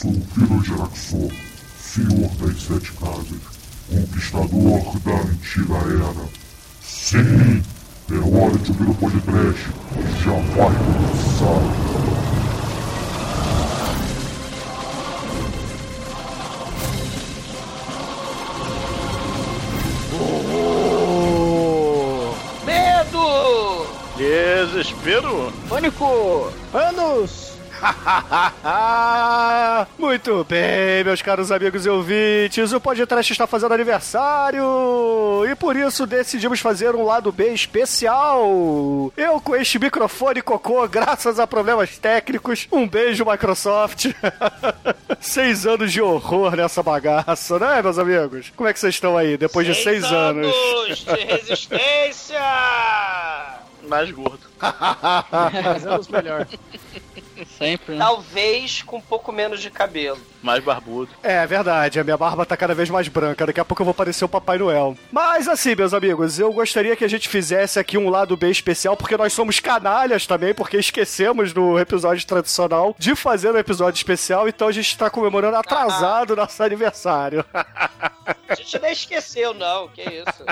sou o filho Geraxor, senhor das sete casas, conquistador da antiga era. Sim, é hora de ouvir o podcast, já vai começar. Medo! Desespero? Pânico! Anos! Muito bem, meus caros amigos e ouvintes, o podcast está fazendo aniversário e por isso decidimos fazer um lado B especial. Eu com este microfone cocô, graças a problemas técnicos. Um beijo, Microsoft. seis anos de horror nessa bagaça, né, meus amigos? Como é que vocês estão aí depois de seis anos? anos de resistência! Mais gordo. Fazemos melhor. Sempre, né? Talvez com um pouco menos de cabelo. Mais barbudo. É verdade, a minha barba tá cada vez mais branca. Daqui a pouco eu vou parecer o Papai Noel. Mas assim, meus amigos, eu gostaria que a gente fizesse aqui um lado B especial, porque nós somos canalhas também, porque esquecemos no episódio tradicional de fazer um episódio especial, então a gente tá comemorando atrasado nosso aniversário. A gente nem esqueceu, não, que isso.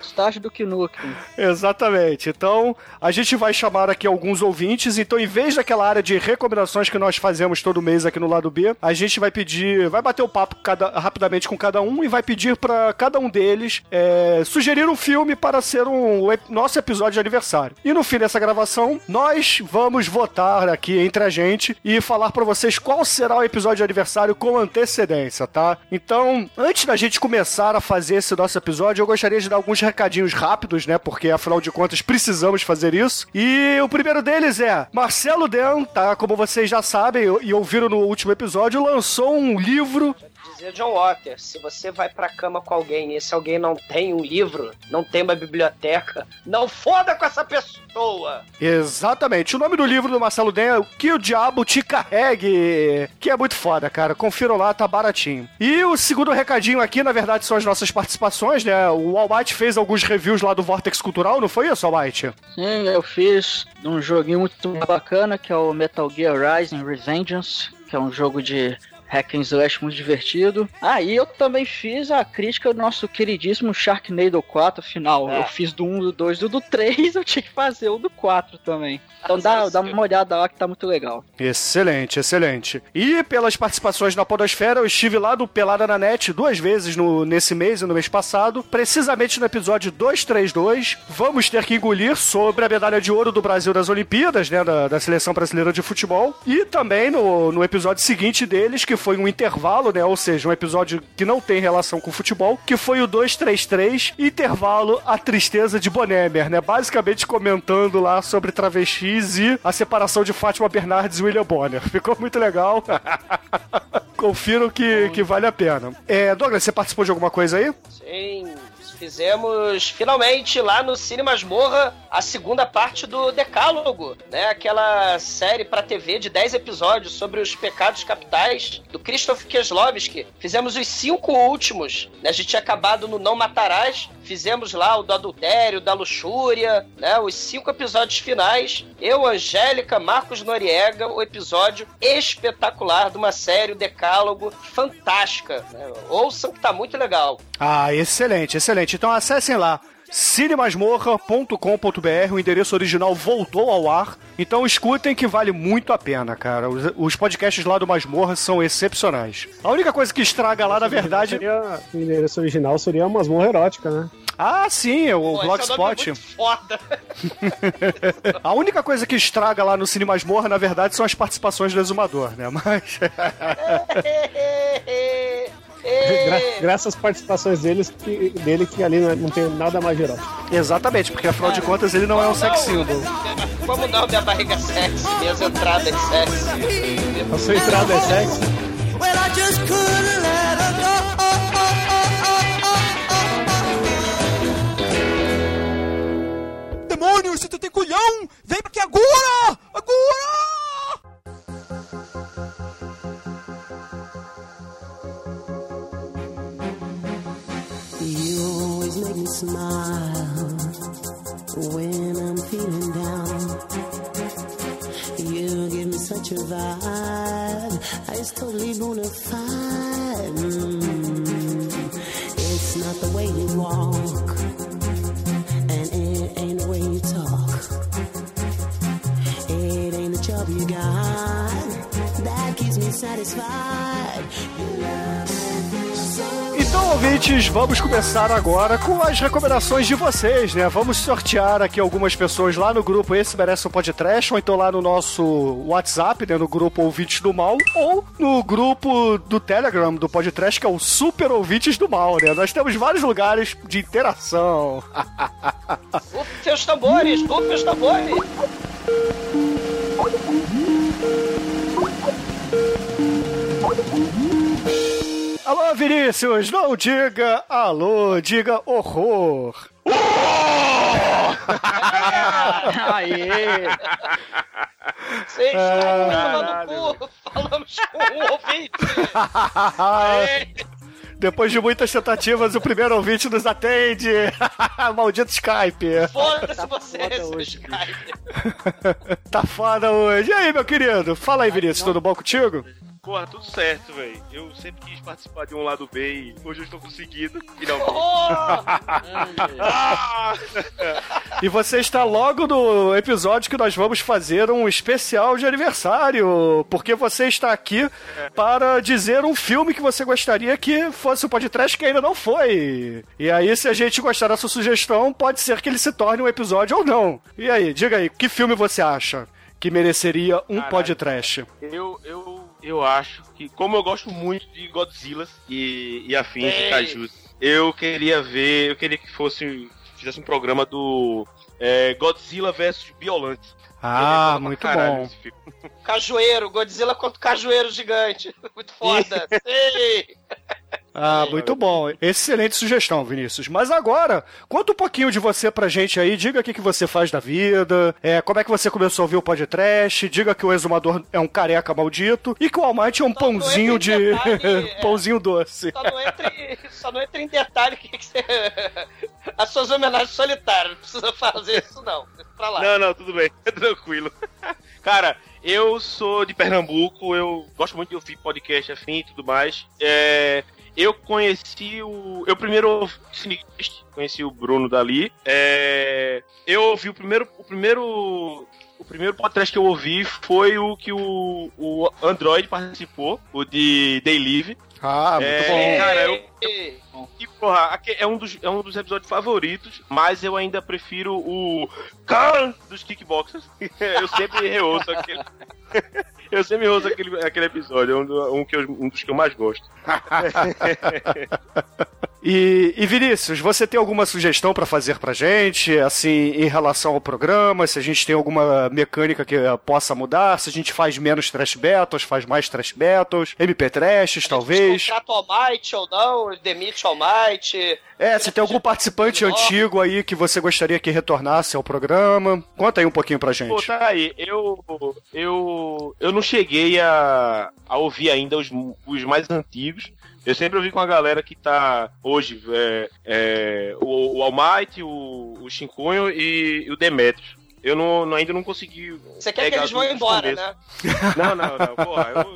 Estágio do Nukem. Exatamente. Então, a gente vai chamar aqui alguns ouvintes. Então, em vez daquela área de recomendações que nós fazemos todo mês aqui no lado B, a gente vai pedir, vai bater o papo cada, rapidamente com cada um e vai pedir para cada um deles é, sugerir um filme para ser um ep- nosso episódio de aniversário. E no fim dessa gravação, nós vamos votar aqui entre a gente e falar para vocês qual será o episódio de aniversário com antecedência, tá? Então, antes da gente começar a fazer esse nosso episódio, eu gostaria de dar alguns recadinhos rápidos, né? Porque afinal de contas precisamos fazer isso. E o primeiro deles é Marcelo Den, tá? Como vocês já sabem e ouviram no último episódio, lançou um livro Dizia John Walker, se você vai pra cama com alguém e esse alguém não tem um livro, não tem uma biblioteca, não foda com essa pessoa! Exatamente. O nome do livro do Marcelo Den é O Que o Diabo Te Carregue, que é muito foda, cara. Confiram lá, tá baratinho. E o segundo recadinho aqui, na verdade, são as nossas participações, né? O Almighty fez alguns reviews lá do Vortex Cultural, não foi isso, Almighty? Sim, eu fiz um joguinho muito bacana que é o Metal Gear Rising Revengeance, que é um jogo de hack and slash muito divertido. Ah, e eu também fiz a crítica do nosso queridíssimo Sharknado 4, afinal. É. Eu fiz do 1, do 2 e do 3, eu tinha que fazer o do 4 também. Então dá, dá uma olhada lá que tá muito legal. Excelente, excelente. E pelas participações na Podosfera, eu estive lá do Pelada na Net duas vezes no, nesse mês e no mês passado, precisamente no episódio 232. Vamos ter que engolir sobre a medalha de ouro do Brasil das Olimpíadas, né, da, da seleção brasileira de futebol. E também no, no episódio seguinte deles, que foi um intervalo, né, ou seja, um episódio que não tem relação com futebol, que foi o 233, intervalo A Tristeza de Bonemer, né, basicamente comentando lá sobre travestis e a separação de Fátima Bernardes e William Bonner. Ficou muito legal. Confiro que, que vale a pena. É, Douglas, você participou de alguma coisa aí? Sim, fizemos finalmente lá no Cine Masmorra a segunda parte do Decálogo, né? Aquela série pra TV de 10 episódios sobre os pecados capitais do Krzysztof Kieslowski. Fizemos os cinco últimos, né? A gente tinha acabado no Não Matarás, fizemos lá o do adultério, da luxúria, né? Os cinco episódios finais. Eu, Angélica, Marcos Noriega, o episódio espetacular de uma série, o Decálogo, fantástica. Né? Ouçam que tá muito legal. Ah, excelente, excelente. Então acessem lá cinemasmorra.com.br, o endereço original voltou ao ar. Então escutem que vale muito a pena, cara. Os, os podcasts lá do Masmorra são excepcionais. A única coisa que estraga lá, na verdade. Seria, o endereço original seria uma masmorra erótica, né? Ah, sim, o Pô, Blogspot. é um foda. A única coisa que estraga lá no Cine Masmorra, na verdade, são as participações do Exumador, né? Mas. Gra graças às participações deles, que, dele, que ali não, tem nada mais erótico. Exatamente, porque afinal de contas ele não é um sex symbol. Como não? Minha barriga é sexy, minhas entradas sexy. A sua entrada é sexy. Well, I just couldn't let her go. Demônio, se tu tem culhão, vem aqui agora! Agora! Always make me smile when I'm feeling down. You give me such a vibe It's totally bona fide. Mm. It's not the way you walk, and it ain't the way you talk. It ain't the job you got that keeps me satisfied. Love Então, ouvintes, vamos começar agora com as recomendações de vocês, né? Vamos sortear aqui algumas pessoas lá no grupo Esse Merece um Podcast, ou então lá no nosso WhatsApp, né? No grupo Ouvintes do Mal, ou no grupo do Telegram do Podcast, que é o Super Ouvintes do Mal, né? Nós temos vários lugares de interação. Rufem os tambores, rufem os tambores. Alô, Vinícius, não diga alô, diga horror. Aê! Vocês estão Caralho. tomando cu. Falamos com um ouvinte. Depois de muitas tentativas, o primeiro ouvinte nos atende. Maldito Skype. Foda-se você, foda hoje. Skype. Tá foda hoje. E aí, meu querido? Fala aí, Vinícius, tudo bom contigo? Porra, tudo certo, velho. Eu sempre quis participar de um lado B e hoje eu estou conseguindo, finalmente. Oh! E você está logo no episódio que nós vamos fazer um especial de aniversário, porque você está aqui para dizer um filme que você gostaria que fosse o podcast que ainda não foi. E aí, se a gente gostar da sua sugestão, pode ser que ele se torne um episódio ou não. E aí, diga aí, que filme você acha que mereceria um Caralho. podcast? Eu, eu, eu acho que, como eu gosto muito de Godzilla e, e afins de Kaijus, eu queria ver, eu queria que fosse, fizesse um programa do é, Godzilla vs Biolante. Ah, muito caralho bom. Cajueiro, Godzilla contra o cajueiro gigante. Muito foda. Ei. Ah, muito bom. Excelente sugestão, Vinícius. Mas agora, conta um pouquinho de você pra gente aí. Diga o que, que você faz da vida, é, como é que você começou a ouvir o podcast, diga que o exumador é um careca maldito e que o Almighty é um Só pãozinho de... detalhe, é. pãozinho doce. Só não entra em, só não entra em detalhe que, que você... As suas homenagens solitárias. Não precisa fazer isso, não. Pra lá. Não, não, tudo bem, tranquilo. Cara, eu sou de Pernambuco, eu gosto muito de ouvir podcast afim e tudo mais. É, eu conheci o. Eu primeiro ouvi o conheci o Bruno dali. É, eu ouvi o primeiro. O primeiro. O primeiro podcast que eu ouvi foi o que o, o Android participou, o de Day Live. Ah, muito É, bom. cara, eu- Ei. E, porra, é um, dos, é um dos episódios favoritos, mas eu ainda prefiro o Khan dos Kickboxers. eu sempre reouço aquele. eu sempre reouço aquele, aquele episódio, é um, do- um que eu- um dos que eu mais gosto. E, e Vinícius, você tem alguma sugestão pra fazer pra gente, assim, em relação ao programa? Se a gente tem alguma mecânica que eh, possa mudar? Se a gente faz menos trash battles, faz mais trash battles, MP trashes, talvez? Contrata o Almighty ou não, demite o Almighty. É, se tem algum participante antigo aí que você gostaria que retornasse ao programa, conta aí um pouquinho pra Pô, gente. tá aí, eu. Eu. Eu não cheguei a, a ouvir ainda os, os mais antigos. Eu sempre ouvi com a galera que tá hoje, é, é, o, o Almighty, o, o Shincunho e, e o Demetrius. Eu não, não- ainda não consegui. Você quer que eles vão embora, começos. né? Não, não, não. Porra, eu,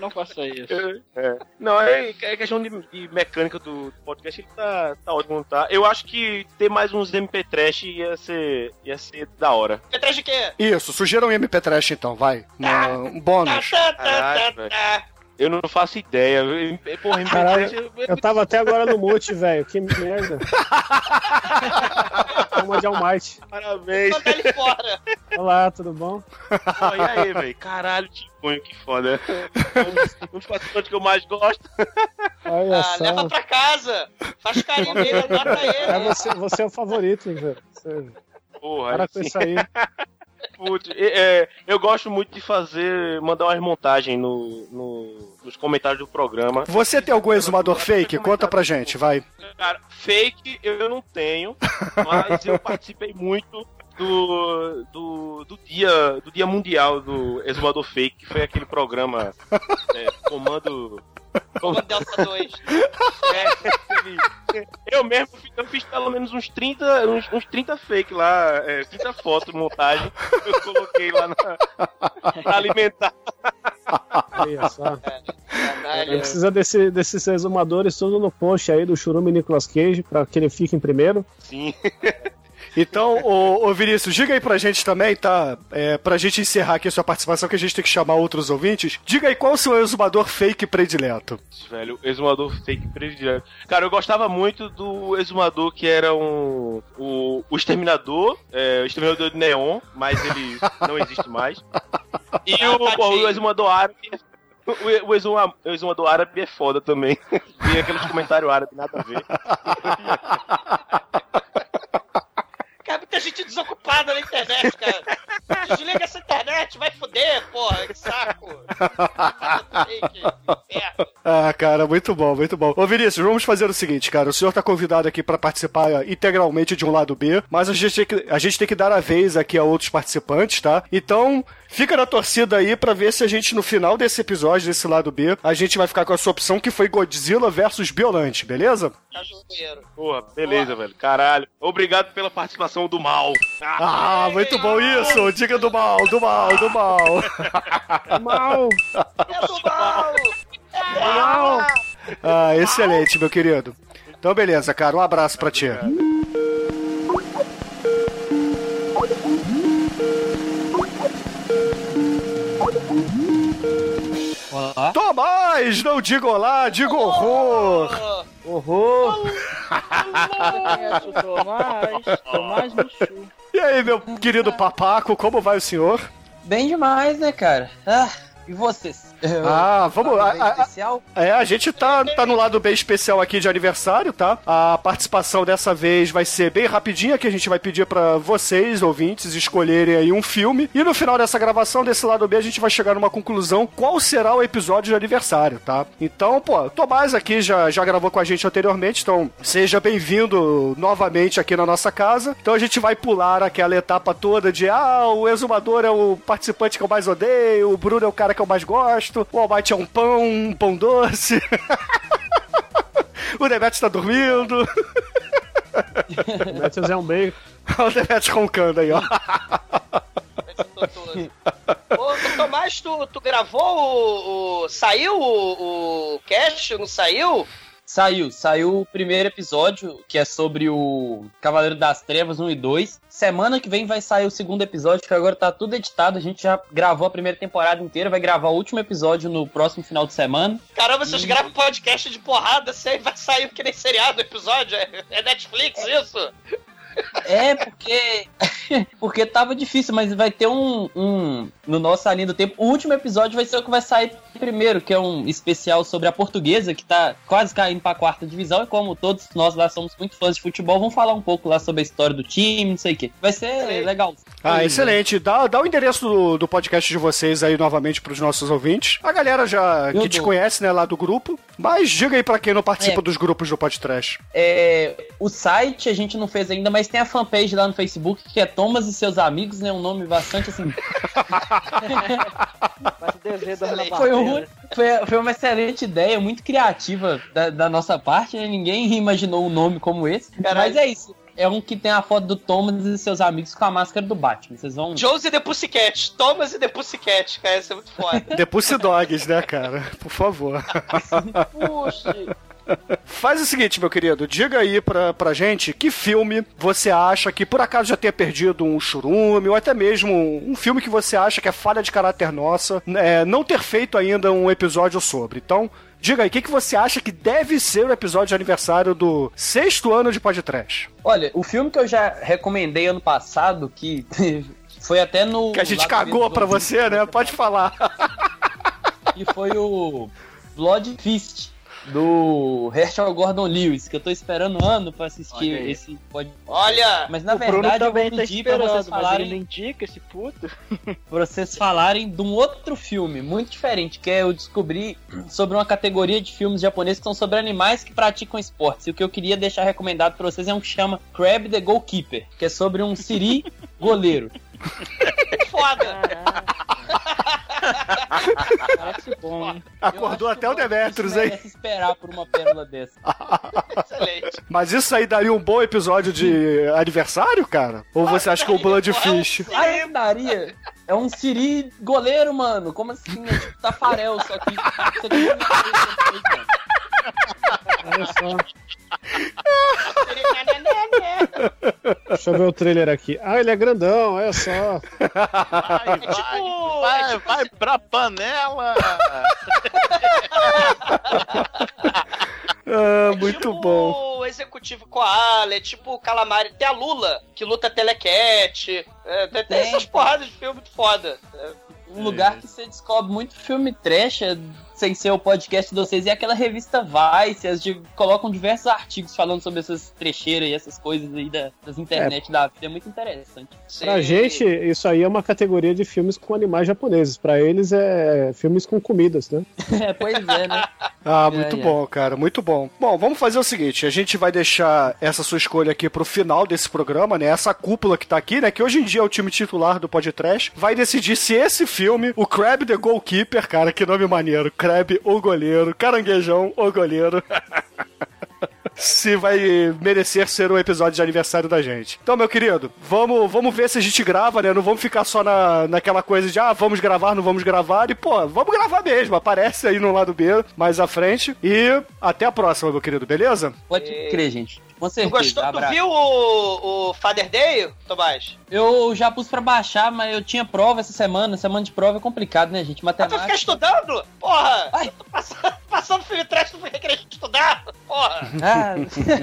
Não faça isso. É. Não, é, é questão de, de mecânica do, do podcast, ele tá, tá ótimo, tá? Eu acho que ter mais uns MP Trash ia ser, ia ser da hora. Atrás de quê? Isso, sugira um MP trash então, vai. Uma- Um bônus. Tá, tá, tá, tá, tá. Eu não faço ideia. Eu- Porra, Caralho, Trash. Eu tava até agora no mute, velho. Que merda. Toma de Almighty. Parabéns. Tá ali fora. Olá, tudo bom? Pô, e aí, velho? Caralho, te ponho, que foda. Um dos participantes que eu mais gosto. Olha Ah, só. leva pra casa. Faz carinho nele, É, ele. você, você é o favorito, velho. Porra, Para com sim. isso aí. Putz, é, eu gosto muito de fazer, mandar umas montagens no, no- nos comentários do programa. Você tem algum exumador fake? Conta pra gente, vai. Cara, fake eu não tenho, mas eu participei muito do, do, do dia do dia mundial do Exumador Fake, que foi aquele programa é, Comando Como Delta 2. É, eu mesmo fiz, eu fiz pelo menos uns 30, uns, uns 30 fake lá, é, 30 fotos, montagem. Eu coloquei lá na, pra alimentar. Olha só. Caralho. Precisa desse- desses resumadores tudo no post aí do Churume Nicolas Cage pra que ele fique em primeiro. Sim. Então, ô, ô Vinícius, diga aí pra gente também, tá? É, pra gente encerrar aqui a sua participação, que a gente tem que chamar outros ouvintes. Diga aí qual o seu exumador fake predileto. Velho, exumador fake predileto. Cara, eu gostava muito do exumador que era um. O, o Exterminador, é, o Exterminador de Neon, mas ele não existe mais. E o, o, o exumador árabe. O, o, exuma- o exumador árabe é foda também. Tem aqueles comentários árabes, nada a ver. Muita gente desocupada na internet, cara. Desliga essa internet, vai foder, porra, que saco. Ah, cara, muito bom, muito bom. Ô Vinícius, vamos fazer o seguinte, cara. O senhor tá convidado aqui pra participar integralmente de um lado B, mas a gente, tem que, a gente tem que dar a vez aqui a outros participantes, tá? Então, fica na torcida aí pra ver se a gente, no final desse episódio, desse lado B, a gente vai ficar com a sua opção que foi Godzilla versus Biolante, beleza? Porra, beleza, velho. Caralho. Obrigado pela participação do mal. Ah, muito bom isso! Diga do mal, do mal, do mal. Mal! É do mal! É do Mal! Ah, excelente, meu querido. Então, beleza, cara. Um abraço pra ti. Olá. Tomás, não diga olá, diga horror. Horror! Conhece o Tomás? Tomás Michu. E aí, meu querido papaco, como vai o senhor? Bem demais, né, cara? Ah, e vocês? Ah, vamos lá. bem A- a- especial? É, a gente tá, tá no lado bem especial aqui de aniversário, tá? A participação dessa vez vai ser bem rapidinha, que a gente vai pedir pra vocês, ouvintes, escolherem aí um filme. E no final dessa gravação, desse lado B, a gente vai chegar numa conclusão qual será o episódio de aniversário, tá? Então, pô, Tomás aqui já, já gravou com a gente anteriormente, então seja bem-vindo novamente aqui na nossa casa. Então a gente vai pular aquela etapa toda de, ah, o exumador é o participante que eu mais odeio, o Bruno é o cara que eu mais gosto, o Almighty é um pão, um pão doce. o Demetrius tá dormindo. Matthews é um bacon. o Demetrius roncando aí, ó. Ô, Tomás, tu, tu gravou o, o- Saiu o, o cast? Não saiu? Saiu, saiu o primeiro episódio, que é sobre o Cavaleiro das Trevas 1 e 2. Semana que vem vai sair o segundo episódio, que agora tá tudo editado. A gente já gravou a primeira temporada inteira, vai gravar o último episódio no próximo final de semana. Caramba, vocês gravam podcast de porrada, assim, aí vai sair que nem seriado o episódio? É, é Netflix isso? É, porque. porque tava difícil, mas vai ter um, um. No nosso linha do tempo. O último episódio vai ser o que vai sair primeiro, que é um especial sobre a portuguesa, que tá quase caindo pra quarta divisão. E como todos nós lá somos muito fãs de futebol, vamos falar um pouco lá sobre a história do time, não sei o quê. Vai ser legal. Ah, excelente. Dá, dá o endereço do, do podcast de vocês aí novamente pros nossos ouvintes. A galera já Eu que te conhece, né, lá do grupo. Mas diga aí pra quem não participa É. dos grupos do podcast. É, o site a gente não fez ainda, mas tem a fanpage lá no Facebook que é Thomas e seus amigos, né? Um nome bastante assim. Foi, um- foi, foi uma excelente ideia, muito criativa da, da nossa parte, né? Ninguém imaginou um nome como esse. Caralho. Mas é isso. É um que tem a foto do Thomas e seus amigos com a máscara do Batman. Vocês vão. Josie the Pussycat. Thomas e the Pussycat, cara, isso é muito foda. The Pussy Dogs, né, cara? Por favor. Puxa. Faz o seguinte, meu querido, diga aí pra, pra gente que filme você acha que por acaso já tenha perdido um churume, ou até mesmo um filme que você acha que é falha de caráter nossa, é, não ter feito ainda um episódio sobre. Então, diga aí, o que, que você acha que deve ser o episódio de aniversário do sexto ano de podcast? Olha, o filme que eu já recomendei ano passado, que foi até no. Que a gente cagou pra você, né? Pode falar. E foi o Blood Fist. Do Herschel Gordon Lewis, que eu tô esperando um ano pra assistir Olha esse pode. Olha, Mas na o Bruno verdade eu também vou tá pedir pra esperando, vocês mas ele falarem não indica esse puto. pra vocês falarem de um outro filme muito diferente, que é eu descobri sobre uma categoria de filmes japoneses que são sobre animais que praticam esportes. E o que eu queria deixar recomendado pra vocês é um que chama Crab the Goalkeeper, que é sobre um siri goleiro. foda. Parece bom, hein? Acordou até o Demetrius, hein? esperar por uma pérola dessa. Excelente. Mas isso aí daria um bom episódio de aniversário, cara? Ou você acha que o Bloodfish? Ah, eu daria. É um Siri goleiro, mano. Como assim? É tipo Tafarel, só que. Você não mano. Olha só. Deixa eu ver o trailer aqui. Ah, ele é grandão, olha só. Vai, É tipo- vai, é vai, tipo- vai pra panela! Ah, É muito tipo bom. o executivo Koala, é tipo o Calamari. Tem a Lula, que luta telecat. É, tem, essas porradas de filme muito foda. Um lugar que você descobre muito filme trash, é, sem ser o podcast de vocês, é aquela revista Vice. Eles de- colocam diversos artigos falando sobre essas trecheiras e essas coisas aí da- das internet da vida. É muito interessante. Pra Sim. gente, isso aí é uma categoria de filmes com animais japoneses. Pra eles é filmes com comidas, né? É, pois é, né? Ah, muito É, é. bom, cara, muito bom. Bom, vamos fazer o seguinte: a gente vai deixar essa sua escolha aqui pro final desse programa, né? Essa cúpula que tá aqui, né? Que hoje em dia é o time titular do podcast, vai decidir se esse filme, o Crab the Goalkeeper, cara, que nome maneiro. Crab, o goleiro, caranguejão, o goleiro. se vai merecer ser um episódio de aniversário da gente. Então, meu querido, vamos, vamos ver se a gente grava, né? Não vamos ficar só na, naquela coisa de, ah, vamos gravar, não vamos gravar. E, pô, vamos gravar mesmo. Aparece aí no lado B, mais à frente. E até a próxima, meu querido, beleza? Pode crer, gente. Com Tu certeza. gostou? Tu viu o, o Father Day, Tomás? Eu já pus pra baixar, mas eu tinha prova essa semana. Semana de prova é complicado, né, gente? Ah, tu fica Matemática. estudando? Porra! Ai. Eu tô passando, passando filme trash, tu fica querendo estudar? Porra! Ah,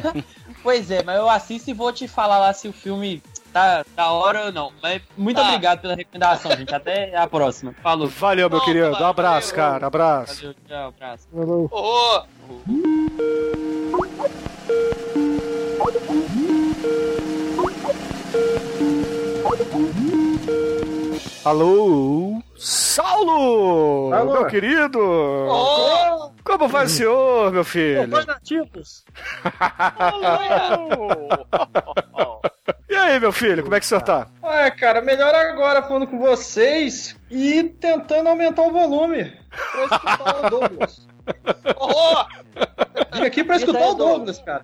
pois é, mas eu assisto e vou te falar lá se o filme tá da hora ou não. Mas muito Tá. obrigado pela recomendação, gente. Até a próxima. Falou. Valeu, meu Bom, querido. valeu, Um abraço, valeu. cara. Abraço. Valeu, tchau, abraço. Ô, Alô? Saulo! Alô? Meu querido! ô, Como vai o senhor, meu filho? nativos. E aí, meu filho, como é que o senhor tá? Ué, cara, melhor agora falando com vocês e tentando aumentar o volume pra escutar o Douglas. Vim aqui pra escutar o Douglas, cara.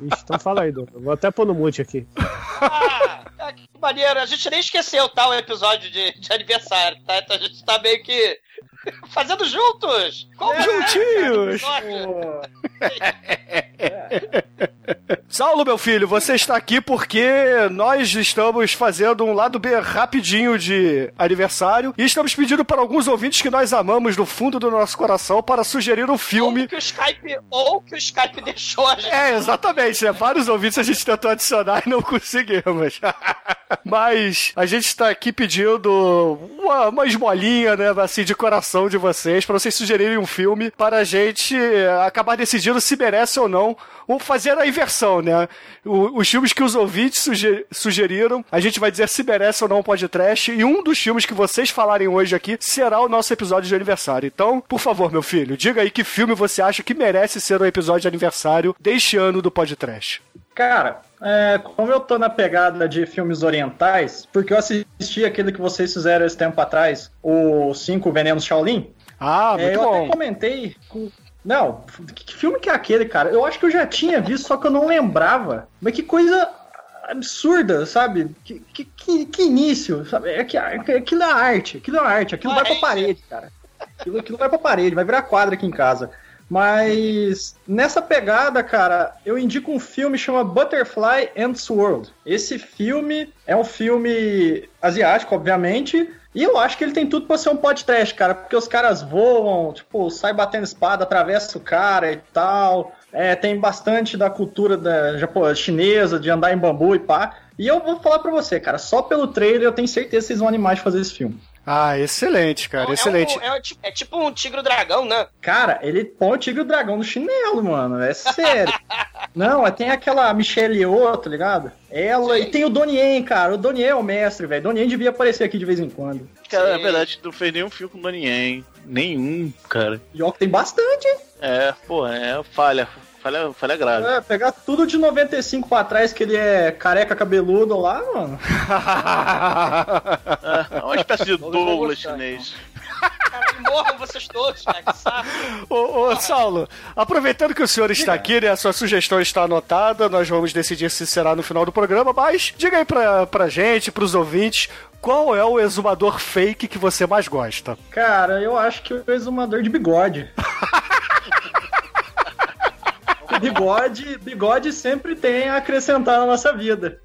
Ixi, então fala aí, Douglas. Vou até pôr no mute aqui. ah, ah, que maneiro. A gente nem esqueceu, tá, episódio de, de aniversário, tá? Então a gente tá meio que fazendo juntos. Como Juntinhos! Pô, Saulo, meu filho, você está aqui porque nós estamos fazendo um lado B rapidinho de aniversário e estamos pedindo para alguns ouvintes que nós amamos do fundo do nosso coração para sugerir um filme. Ou que o Skype, ou que o Skype deixou a gente. É, exatamente, né? Vários ouvintes a gente tentou adicionar e não conseguimos. Mas a gente está aqui pedindo uma, uma esmolinha, né, assim, de coração de vocês, para vocês sugerirem um filme para a gente eh, acabar decidindo se merece ou não ou fazer a inversão, né? O- os filmes que os ouvintes suge- sugeriram, a gente vai dizer se merece ou não um podcast, e um dos filmes que vocês falarem hoje aqui será o nosso episódio de aniversário. Então, por favor, meu filho, diga aí que filme você acha que merece ser o episódio de aniversário deste ano do podcast. Cara, é, como eu tô na pegada de filmes orientais, porque eu assisti aquele que vocês fizeram esse tempo atrás, o Cinco Venenos Shaolin, Ah, é, muito eu até bom. comentei com... Não, que filme que é aquele, cara? Eu acho que eu já tinha visto, só que eu não lembrava. Mas que coisa absurda, sabe? Que, que, que, início, sabe? É que, é que- aquilo é arte, aquilo é arte, aquilo vai pra parede, cara. Aquilo, aquilo vai pra parede, vai virar quadra aqui em casa. Mas nessa pegada, cara, eu indico um filme chama Butterfly and Sword. Esse filme é um filme asiático, obviamente, e eu acho que ele tem tudo pra ser um podcast, cara, porque os caras voam, tipo, sai batendo espada, atravessa o cara e tal. É, tem bastante da cultura da japo- chinesa, de andar em bambu e pá. E eu vou falar pra você, cara, só pelo trailer eu tenho certeza que vocês vão animar de fazer esse filme. Ah, excelente, cara, excelente. É, um- é tipo- é tipo um tigre dragão, né? Cara, ele põe o tigre e o dragão no chinelo, mano. É sério. Não, é- tem aquela Michelle Yeoh, tá ligado? Ela e tem o Donnie Yen, cara. O Donnie Yen é o mestre, velho. Donnie Yen devia aparecer aqui de vez em quando. Cara, na verdade, tu não fez nenhum filme com o Donnie Yen. Nenhum, cara. E ó, que tem bastante, hein? É, pô, é falha. Falha, falha grave. É, pegar tudo de 95 pra trás, que ele é careca cabeludo lá, mano. É, é uma espécie de Douglas chinês. E morram vocês todos, cara, que saco. Ô, ô, Saulo, aproveitando que o senhor está aqui, né? A sua sugestão está anotada, nós vamos decidir se será no final do programa, mas diga aí pra, pra gente, pros ouvintes, qual é o exumador fake que você mais gosta? Cara, eu acho que o exumador de bigode. bigode, bigode sempre tem a acrescentar na nossa vida.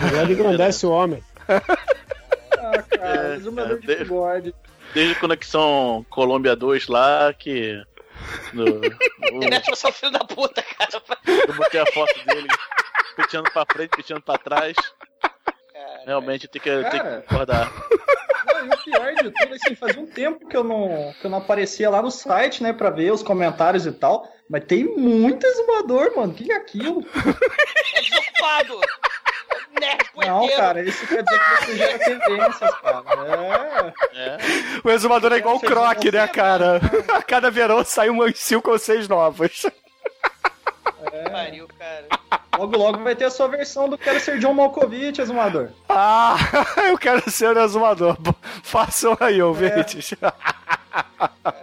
Bigode engrandece o homem. Ah, cara, É, de cara, bigode. Desde Conexão Colômbia 2 lá, que. No, Ele é tipo seu filho da puta, cara. eu botei a foto dele penteando pra frente, penteando pra trás. Realmente tem que, tem que Cara. concordar. Não, e o pior de tudo, assim, fazia um tempo que eu não, que eu não aparecia lá no site, né, pra ver os comentários e tal. Mas tem muito exumador, mano. O que é aquilo? É desocupado. Nerd Não, cara, isso quer dizer que você gera tendências, cara. É. O exumador é igual o Croc, né, cara? A cada verão sai umas 5 ou 6 novas. Pariu, cara. Logo, logo vai ter a sua versão do Quero Ser John Malkovich, exumador. Ah, eu quero ser o exumador. Façam aí, ouvintes. É,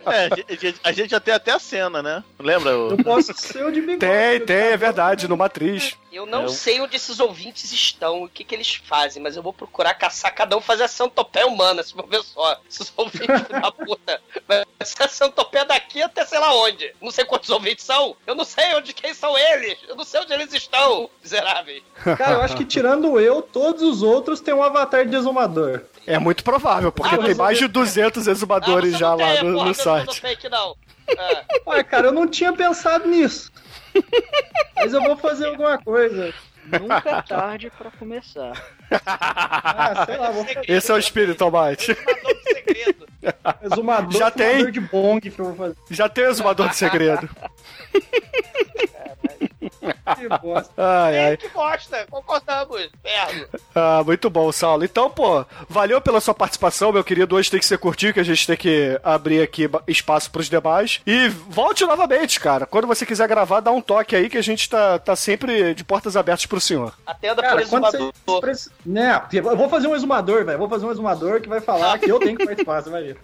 a gente, a gente já tem até a cena, né? Lembra? Eu posso ser o de bigode. Tem, tem, é verdade, no Matriz. Eu não É, sei onde esses ouvintes estão, o que, que eles fazem, mas eu vou procurar caçar cada um fazer a centopeia humana, se for ver só. Esses ouvintes da puta. Vai ser a centopeia daqui até sei lá onde. Não sei quantos ouvintes são. Eu não sei onde quem são eles. Eu não sei onde eles estão, miseráveis. Cara, eu acho que tirando eu, todos os outros têm um avatar de exumador. É muito provável, porque Ah, tem mais de 200 exumadores Ah, já lá no, porra, no site. fake, não. Ah, Ué, cara, eu não tinha pensado nisso. Mas eu vou fazer alguma coisa. Nunca é tarde pra começar. Ah, sei lá, vou fazer Esse é o espírito, Tomate. segredo. exumador, Já tem. de bong que eu vou fazer. Já tem o exumador de segredo. Que bosta. Ai, É ai. que bosta, concordamos. Merda. Ah, muito bom, Saulo. Então, pô, valeu pela sua participação, meu querido. Hoje tem que ser curtinho, que a gente tem que abrir aqui espaço pros demais. E volte novamente, cara. Quando você quiser gravar, dá um toque aí, que a gente tá, tá sempre de portas abertas pro senhor. Atenda por Cara, quando exumador. preci- Né, eu vou fazer um exumador, velho. Vou fazer um exumador que vai falar que eu tenho que participar, você vai ver.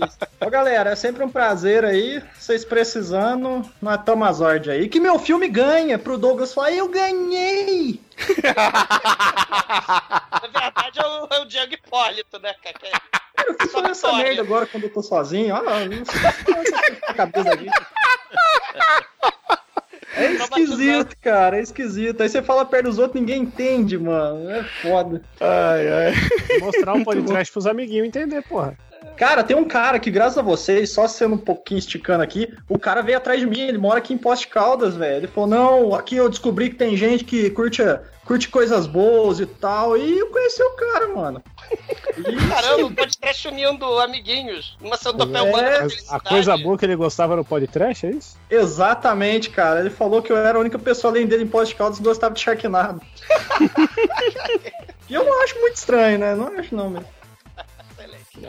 Mas... Ô, galera, é sempre um prazer aí. Vocês precisando, nós estamos ordens aí. Que meu filme ganha pro Douglas falar, eu ganhei! Na verdade, é o, é o Diego Hipólito, né, cara? É- Eu fiz Só essa merda agora quando eu tô sozinho. Ah, não sei se a cabeça. É esquisito, cara, é esquisito. Aí você fala perto dos outros, ninguém entende, mano. É foda. Ai, ai. Mostrar um podcast pros amiguinhos entender, porra. Cara, tem um cara que, graças a vocês, só sendo um pouquinho esticando aqui, o cara veio atrás de mim, ele mora aqui em Poste Caldas, velho. Ele falou, não, aqui eu descobri que tem gente que curte, curte coisas boas e tal. E eu conheci o cara, mano. E, Caramba, o podcast unindo amiguinhos. Uma centopeia É, humana a coisa boa que ele gostava no podcast, é isso? Exatamente, cara. Ele falou que eu era a única pessoa além dele em Poste Caldas que gostava de Sharknado. e eu não acho muito estranho, né? Não acho não, mesmo.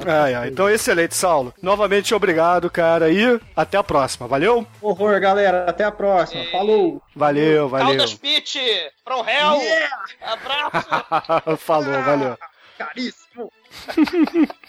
Ai, ai. Então, excelente, Saulo. Novamente, obrigado, cara. E até a próxima. Valeu? Horror, galera. Até a próxima. Falou! Valeu, valeu. Caldas Pitch, From Hell, abraço. Falou, valeu. Caríssimo!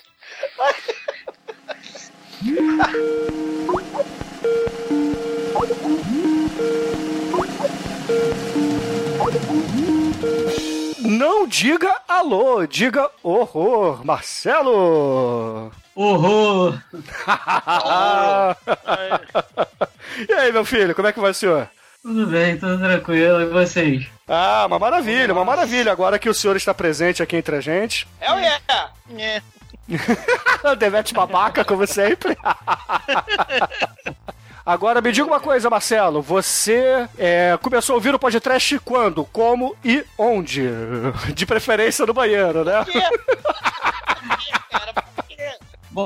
Não diga alô, diga horror. Marcelo! Horror! e aí, meu filho, como é que vai o senhor? Tudo bem, tudo tranquilo. E vocês? Ah, uma maravilha, uma maravilha. Agora que o senhor está presente aqui entre a gente. É o é. O Devete babaca, como sempre. Agora me diga uma coisa, Marcelo. Você é, começou a ouvir o podcast quando, como e onde? De preferência no banheiro, né?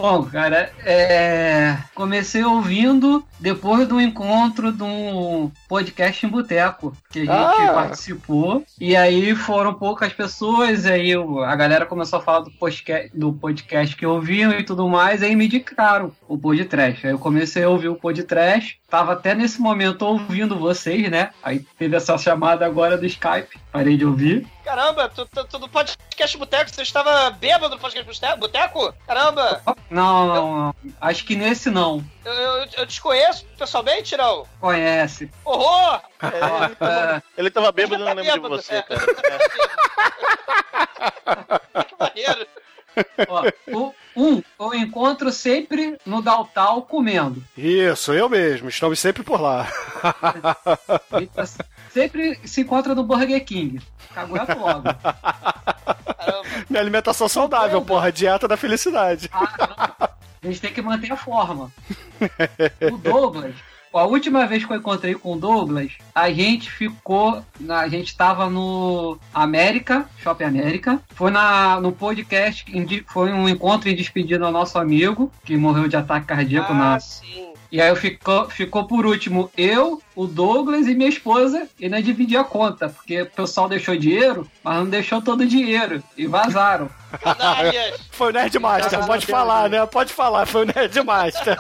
Bom, cara, é... comecei ouvindo depois do encontro de um podcast em boteco que a gente Ah. participou. E aí foram poucas pessoas, aí o- a galera começou a falar do podcast, do podcast que ouviam e tudo mais, aí me indicaram o podcast. Aí eu comecei a ouvir o podcast tava até nesse momento ouvindo vocês, né? Aí teve essa chamada agora do Skype, parei de ouvir. Caramba, tu, tu, tu no podcast Boteco, você estava bêbado no podcast Boteco? Caramba! Não, não, não. Acho que nesse não. Eu, eu, eu desconheço pessoalmente, não? Conhece. Horror! É, Ele tava bêbado, eu não lembro de Bêbado, você, é. cara. Que maneiro! Ó, o, um, eu encontro sempre no Daltal comendo. Isso, eu mesmo. Estamos sempre por lá. Sempre se encontra no Burger King. Cagueta logo. Minha alimentação saudável, porra. Dieta da felicidade. A gente tem que manter a forma. O Douglas, a última vez que eu encontrei com o Douglas, a gente ficou. na- A gente tava no América, Shopping América. Foi na, no podcast, foi um encontro em despedida ao nosso amigo, que morreu de ataque cardíaco na. Ah, sim. E aí ficou, ficou por último eu, o Douglas e minha esposa, e nós dividir a conta, porque o pessoal deixou dinheiro, mas não deixou todo o dinheiro. E vazaram. Foi o Nerdmaster, pode falar, né? Pode falar, foi o Nerdmaster.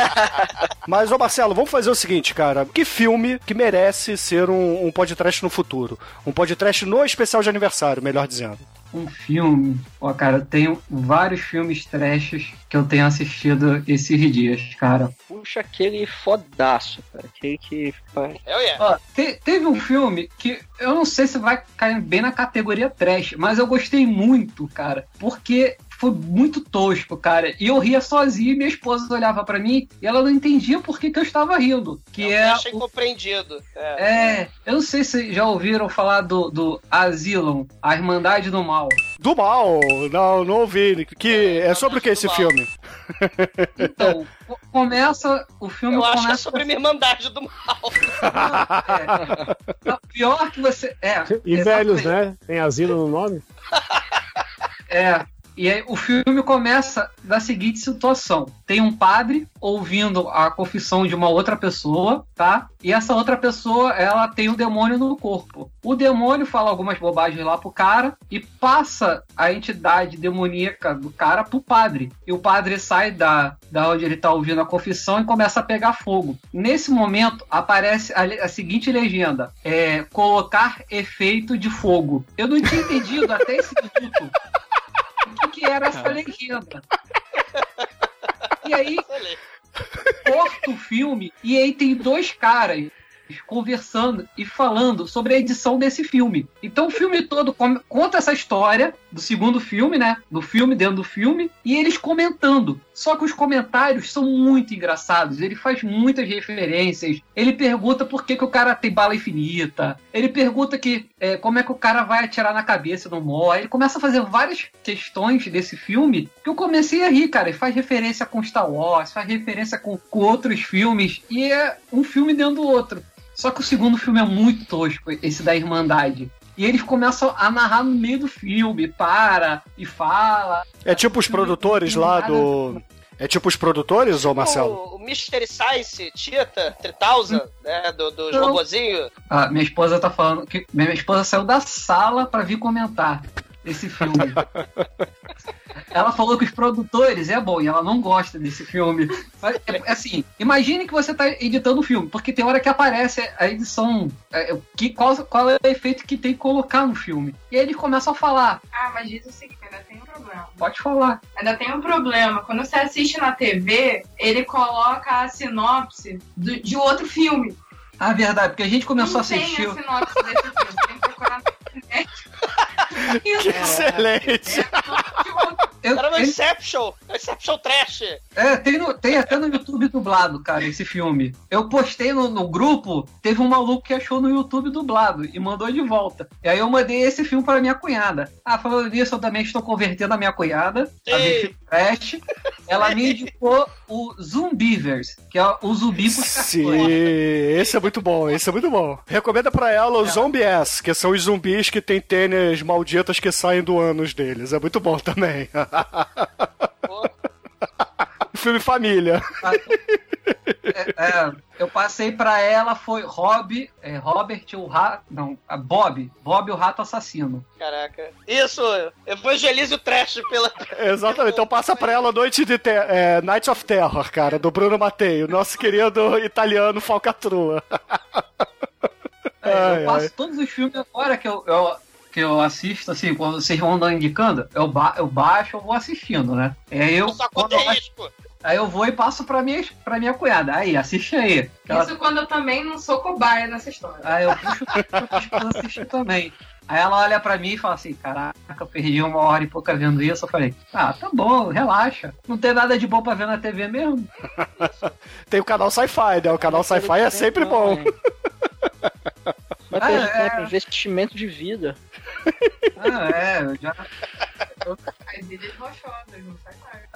Mas, ô Marcelo, vamos fazer o seguinte, cara. Que filme que merece ser um, um podcast no futuro? Um podcast no especial de aniversário, melhor dizendo. Um filme. Ó, cara, eu tenho vários filmes trashes que eu tenho assistido esses dias, cara. Puxa aquele fodaço, cara. Aquele que. Eu ia. Ó, te- teve um filme que eu não sei se vai cair bem na categoria trash, mas eu gostei muito, cara, porque foi muito tosco, cara. E eu ria sozinho e minha esposa olhava pra mim e ela não entendia por que, que eu estava rindo. Que é. Achei o- compreendido. É. É, eu não sei se já ouviram falar do, do Asylum, a Irmandade do Mal. Do mal, não, não ouvi. Que, é sobre o que esse mal. filme? Então, co- começa, o filme Eu acho que é começa... sobre minha irmandade do mal. É, Não, pior que você... É, E exatamente. velhos, né? Tem asilo no nome? É. E aí o filme começa da seguinte situação: tem um padre ouvindo a confissão de uma outra pessoa, tá? E essa outra pessoa, ela tem um demônio no corpo. O demônio fala algumas bobagens lá pro cara e passa a entidade demoníaca do cara pro padre. E o padre sai da, da onde ele tá ouvindo a confissão e começa a pegar fogo. Nesse momento aparece a, a seguinte legenda: é, colocar efeito de fogo. Eu não tinha entendido até esse minuto o que, era essa legenda. E aí, corta o filme e aí tem dois caras conversando e falando sobre a edição desse filme. Então o filme todo conta essa história do segundo filme, né? Do filme dentro do filme e eles comentando. Só que os comentários são muito engraçados. Ele faz muitas referências. Ele pergunta por que, que o cara tem bala infinita. Ele pergunta que é, como é que o cara vai atirar na cabeça do morre. Ele começa a fazer várias questões desse filme que eu comecei a rir, cara. Ele faz referência com Star Wars, faz referência com, com outros filmes e é um filme dentro do outro. Só que o segundo filme é muito tosco, esse da Irmandade. E eles começam a narrar no meio do filme, para e fala. É tipo os produtores lá do. É tipo os produtores, ô Marcelo? O, o Mystery Science, Tita, 3000, né? Do, dos Não. robozinhos. Ah, minha esposa tá falando que minha esposa saiu da sala pra vir comentar esse filme. ela falou que os produtores é bom e ela não gosta desse filme. Mas, é, Assim, imagine que você tá editando o filme, porque tem hora que aparece a edição, é, que, qual, qual é o efeito que tem que colocar no filme. E aí eles começam a falar. Ah, mas diz o seguinte, ainda tem um problema. Pode falar. Ainda tem um problema. Quando você assiste na TV, ele coloca a sinopse do- de outro filme. Ah, verdade, porque a gente começou Não a assistir. tem a sinopse desse filme. Tem que procurar na internet. Que excelente! Era no Inception. Inception Trash. É, tem, no- tem até no YouTube dublado, cara, esse filme. Eu postei no, no grupo, teve um maluco que achou no YouTube dublado e mandou de volta. E aí eu mandei esse filme para minha cunhada. Ah, falando nisso, eu também estou convertendo a minha cunhada a trash. Ela me indicou o Zumbivers, que é o zumbi com Sim, esse é muito bom, esse é muito bom. Recomenda pra ela os Zombie Ass, que são os zumbis que tem tênis malditas que saem do ânus deles. É muito bom também. Filme família. é, eu passei pra ela, foi Rob, é, Robert o rato. Não, a Bob. Bob o rato assassino. Caraca. Isso, evangelize o trash pela. Exatamente, então passa pra ela Noite de Te é, Night of Terror, cara, do Bruno Matei, nosso querido italiano falcatrua. É, Ai, eu passo ai. todos os filmes agora que eu, eu- que eu assisto, assim, quando vocês vão andando indicando, eu, ba eu baixo, eu vou assistindo, né? Aí eu, Só quando eu, risco. Aí eu vou e passo pra minha, pra minha cunhada. Aí, assiste aí. Ela- Isso quando eu também não sou cobaia nessa história. Aí eu puxo pra esposa assistir também. Aí ela olha pra mim e fala assim: Caraca, eu perdi uma hora e pouca vendo isso. Eu falei: Ah, tá bom, relaxa. Não tem nada de bom pra ver na TV mesmo. Tem o canal Sci-Fi, né? O canal Sci-Fi é sempre bom. Mas Ah, tem é. um investimento de vida. Ah, é, eu já. As Ilhas Rochosas, não mais.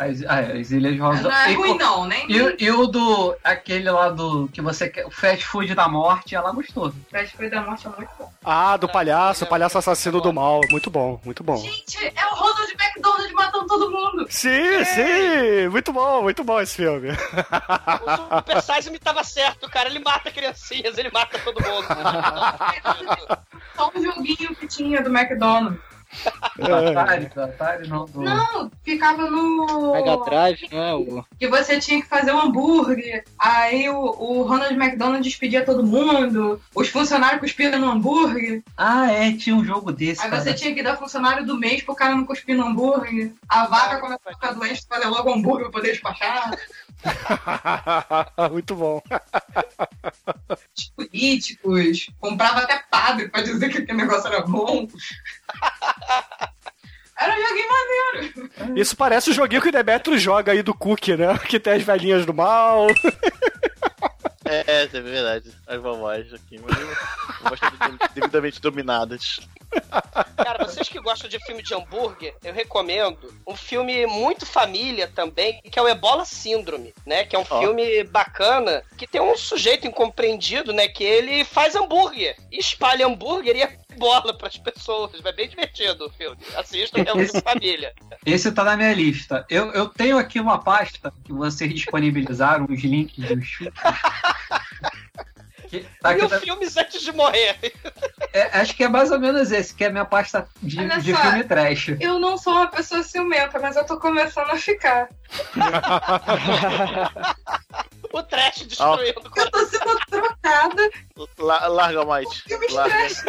As, ah, as Ilhas Rosas. Não é E, ruim, não, nem E, o- e o do. aquele lá do. que você quer. O fast food da morte, ela gostou. Fast Food da Morte é muito bom. Ah, do palhaço, o palhaço assassino do mal. Muito bom, muito bom. Gente, é o Ronald McDonald matando todo mundo. Sim, sim! Muito bom, muito bom esse filme. O Super Size me tava certo, cara. Ele mata criancinhas, ele mata todo mundo. Só um joguinho que tinha do McDonald's. Do Atari, do Atari não. Do... Não, ficava no. Mega Drive, não é? O... Que você tinha que fazer um hambúrguer. Aí o, o Ronald McDonald despedia todo mundo. Os funcionários cuspiam no hambúrguer. Ah, é, tinha um jogo desse. Aí cara. você tinha que dar funcionário do mês pro cara não cuspir no hambúrguer. A vaca começa a ficar doente, tu fazia logo hambúrguer pra poder despachar. muito bom. Políticos. Comprava até padre pra dizer que aquele negócio era bom. Era um joguinho maneiro. Isso parece o joguinho que o Demetrio joga aí do Cookie, né? Que tem as velhinhas do mal. É, é, é verdade. As vovós aqui, mas eu eu gosto de devidamente dominadas. Cara, gostam de filme de hambúrguer, eu recomendo um filme muito família também, que é o Ebola Síndrome, né? Que é um Ó. filme bacana, que tem um sujeito incompreendido, né? Que ele faz hambúrguer, e espalha hambúrguer e ebola pras pessoas. É bem divertido o filme. Assistam, é um filme família. Esse tá na minha lista. Eu, eu tenho aqui uma pasta que vocês disponibilizaram, os links dos filmes. Que- tá aqui Mil filmes antes de morrer. é, acho que é mais ou menos esse, que é a minha pasta de, Olha de só. filme trash. Eu não sou uma pessoa ciumenta, mas eu tô começando a ficar. O trash destruindo o Eu tô sendo trocada. La- larga, Mike. Filmes Larga. trash.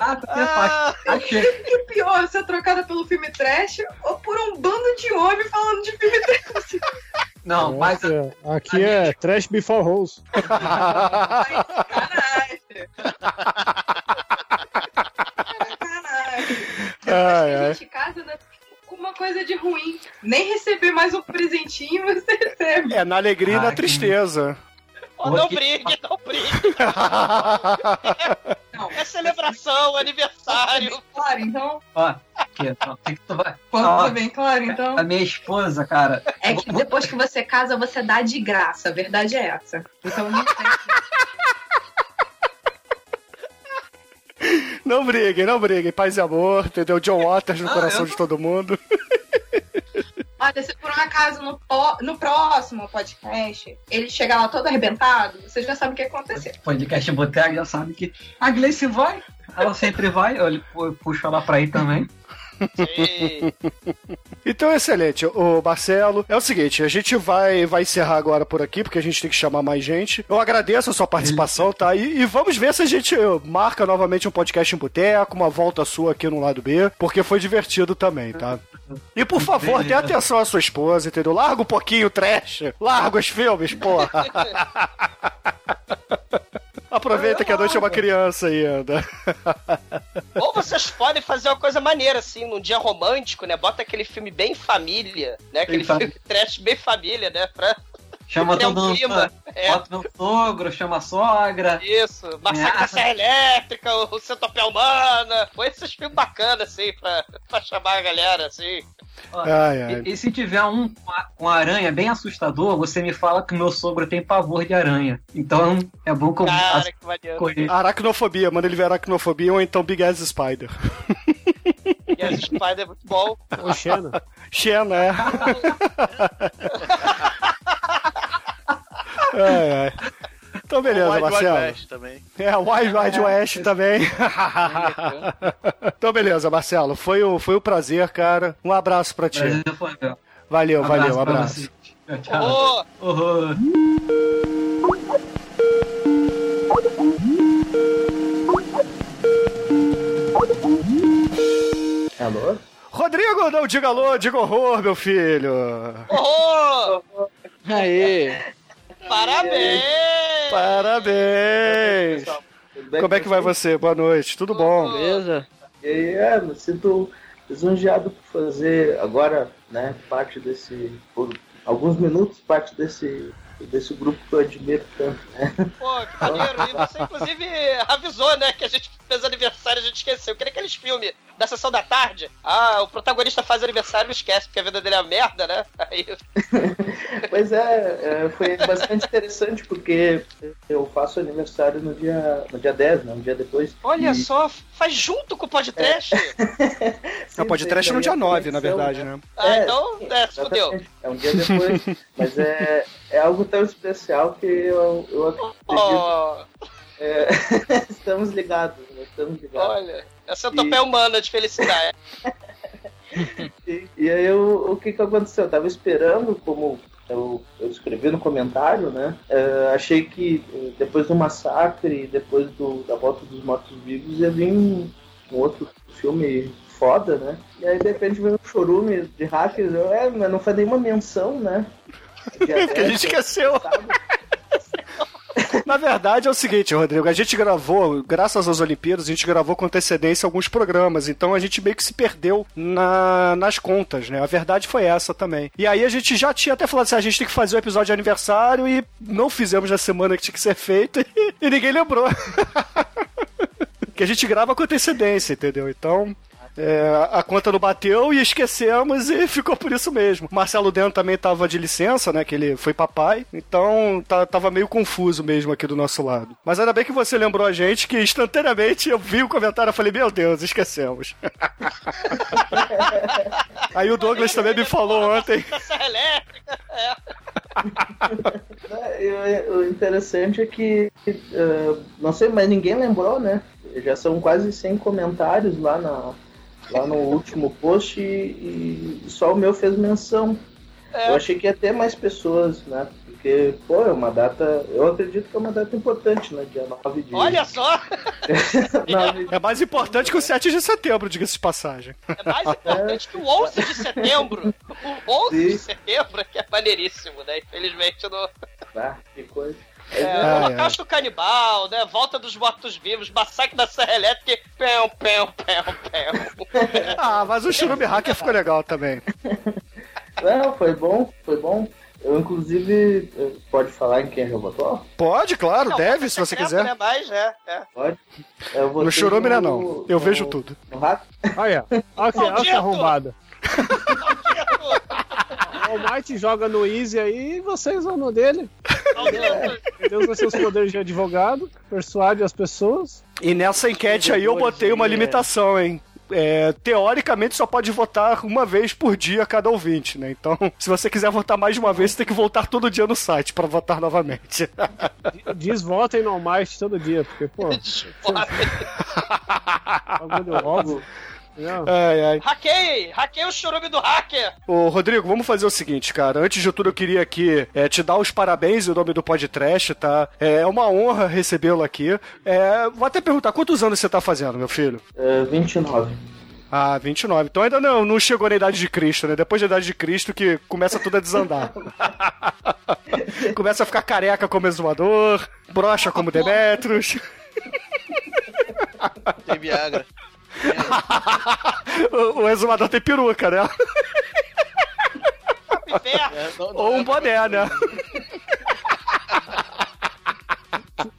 Ah, pasta. Achei. E pior, ser trocada pelo filme trash ou por um bando de homem falando de filme trash. Não, mas Nossa, aqui é Trash Before Rose. Ai, a ai. gente casa, né? Com uma coisa de ruim. Nem receber mais um presentinho você recebe. É na alegria e na que- tristeza. Oh, não brigue, não brigue. É celebração, aniversário. Claro, então. Ó, aqui, ó, tem que tomar- Ó, bem claro, então. A minha esposa, cara. É que depois que você casa, você dá de graça. A verdade é essa. Então não tem. Não briguem, não briguem. Paz e amor, entendeu? John Waters no Ah, coração eu de todo mundo. Olha, se por um acaso no, no próximo podcast ele chegar lá todo arrebentado, você já sabe o que aconteceu. Podcast Boteco já sabe que a Gleice vai. Ela sempre vai. Eu puxo ela pra ir também. Então, excelente. O Marcelo, é o seguinte, a gente vai, vai encerrar agora por aqui, porque a gente tem que chamar mais gente. Eu agradeço a sua participação, tá? E, e vamos ver se a gente eh, marca novamente um podcast em boteco, uma volta sua aqui no lado B, porque foi divertido também, tá? E por favor, dê atenção à sua esposa, entendeu? Larga um pouquinho o trash, larga os filmes, porra. Aproveita que a noite é uma criança ainda. Ou vocês podem fazer uma coisa maneira, assim, num dia romântico, né? Bota aquele filme bem família, né? Aquele família. filme trash bem família, né? Pra Chama todo mundo. clima. É. Bota meu sogro, chama a sogra. Isso, Massacre É. da Serra Elétrica, o Centopia Humana. Foi esses filmes bacanas, assim, pra, pra chamar a galera, assim. Ai, ai. E, e se tiver um com aranha bem assustador, você me fala que o meu sogro tem pavor de aranha. Então é bom que eu Cara, as- que. Aracnofobia, manda ele ver aracnofobia ou então Big Ass Spider. E as Spider é muito bom. O Xena. Xena, é. ai, ai. Então, beleza, Wild Marcelo. West também. É, Wild Wild West também. então, beleza, Marcelo. Foi um, foi um prazer, cara. Um abraço pra ti. Prazer foi meu. Valeu, valeu, um pra abraço. Tchau. Horror. Alô? Rodrigo, não diga alô, diga horror, meu filho. Horror! Aê! Parabéns! Parabéns. Como é que vai você? Boa noite, tudo bom? Beleza? E aí, é, me sinto lisonjeado por fazer agora, né, parte desse, por alguns minutos, parte desse, desse grupo que eu admiro tanto, né? Pô, que maneiro. E você, inclusive, avisou, né, que a gente fez aniversário e a gente esqueceu. Que nem aqueles filmes da sessão da tarde. Ah, o protagonista faz aniversário e esquece, porque a vida dele é uma merda, né? Aí, Pois é, é, foi bastante interessante porque eu faço aniversário no dia, no dia 10, né, um dia depois. olha E- só, faz junto com o podcast. Não, pode trash no dia 9, na verdade, né? Ah, É, então, é, se fudeu. Exatamente. É um dia depois. mas é, é algo tão especial que eu, eu acredito. Oh, é, estamos ligados, né? Estamos ligados. olha, essa centopeia humana de felicidade. E, e aí eu- o que que aconteceu? Eu tava esperando, como eu, eu escrevi no comentário, né? eh, achei que eh, depois do massacre, depois do, da volta dos mortos-vivos, ia vir um, um outro filme foda, né? E aí de repente veio um chorume de hackers, eu, é, mas não foi nenhuma menção, né? Porque a 10, gente esqueceu. Na verdade é o seguinte, Rodrigo, a gente gravou, graças às Olimpíadas, a gente gravou com antecedência alguns programas, então a gente meio que se perdeu na- nas contas, né? A verdade foi essa também. E aí a gente já tinha até falado assim, a gente tem que fazer o episódio de aniversário e não fizemos na semana que tinha que ser feito e, e ninguém lembrou. que a gente grava com antecedência, entendeu? Então, é, a conta não bateu e esquecemos e ficou por isso mesmo. Marcelo Deno também tava de licença, né? Que ele foi papai. Então tá- tava meio confuso mesmo aqui do nosso lado. Mas ainda bem que você lembrou a gente que instantaneamente eu vi o comentário e falei, meu Deus, esquecemos. Aí o Douglas também me falou ontem. É, o- interessante é que, eh, não sei, mas ninguém lembrou, né? Já são quase 100 comentários lá, na, lá no último post e, e só o meu fez menção. É. Eu achei que ia ter mais pessoas, né? Porque, pô, é uma data. Eu acredito que é uma data importante, né? Dia 9 de. Olha só, 9 É mais importante que o 7 de setembro, diga-se de passagem. é mais importante que o 11 de setembro. O 11 de Sim. setembro, que é maneiríssimo, né? Infelizmente no. Ah, que coisa. É, Ai, Holocausto Canibal, né? Volta dos Mortos-Vivos, Massacre da Serra Elétrica e pão, pão, pão, pão. Ah, mas o Churume Hacker ficou legal também. Não, foi bom, foi bom. Eu, inclusive, pode falar em quem votou? Pode, claro, Não, deve, se você tempo, quiser. Né? Mas, é, é. Pode. No Churume, né, no- não. Eu no- vejo tudo. No hack? Olha, olha que, arrombada. O Almighty joga no Easy aí e vocês vão no dele. Ele usa seus poderes de advogado, persuade as pessoas. E nessa enquete aí eu botei uma limitação, hein? É, teoricamente só pode votar uma vez por dia cada ouvinte, né? Então, se você quiser votar mais de uma vez, você tem que voltar todo dia no site pra votar novamente. Diz votem no Almighty todo dia, porque, pô, bagulho Entendeu? ai, ai. Hackei! Hackei o churume do hacker! Ô, Rodrigo, vamos fazer o seguinte, cara. Antes de tudo, eu queria aqui é, te dar os parabéns em nome do podcast, tá? É uma honra recebê-lo aqui. É, vou até perguntar, quantos anos você tá fazendo, meu filho? Eh, 29. Ah, 29. Então ainda não, não chegou na idade de Cristo, né? Depois da idade de Cristo que começa tudo a desandar. começa a ficar careca como exumador, brocha como Demetrius. Tem Viagra. O, o exumador tem peruca, né? É, não, não Ou é um boné, né?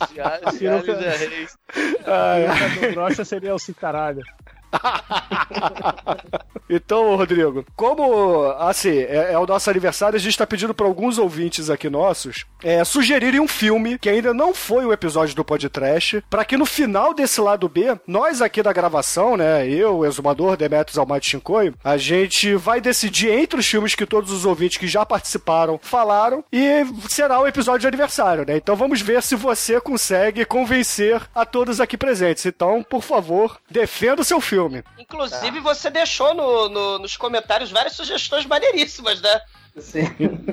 Cialis, Cialis é reis. Ai, ai. O brocha seria o citaralho. Então, Rodrigo, como assim, é, é o nosso aniversário, a gente está pedindo para alguns ouvintes aqui nossos é, sugerirem um filme que ainda não foi o episódio do podcast, para que no final desse lado B, nós aqui da gravação, né, eu, o Exumador, Demetrios Almighty Shinkoio, a gente vai decidir entre os filmes que todos os ouvintes que já participaram falaram e será o episódio de aniversário, né? Então vamos ver se você consegue convencer a todos aqui presentes. Então, por favor, defenda o seu filme. Inclusive, você deixou no, no- nos comentários várias sugestões maneiríssimas, né? Sim,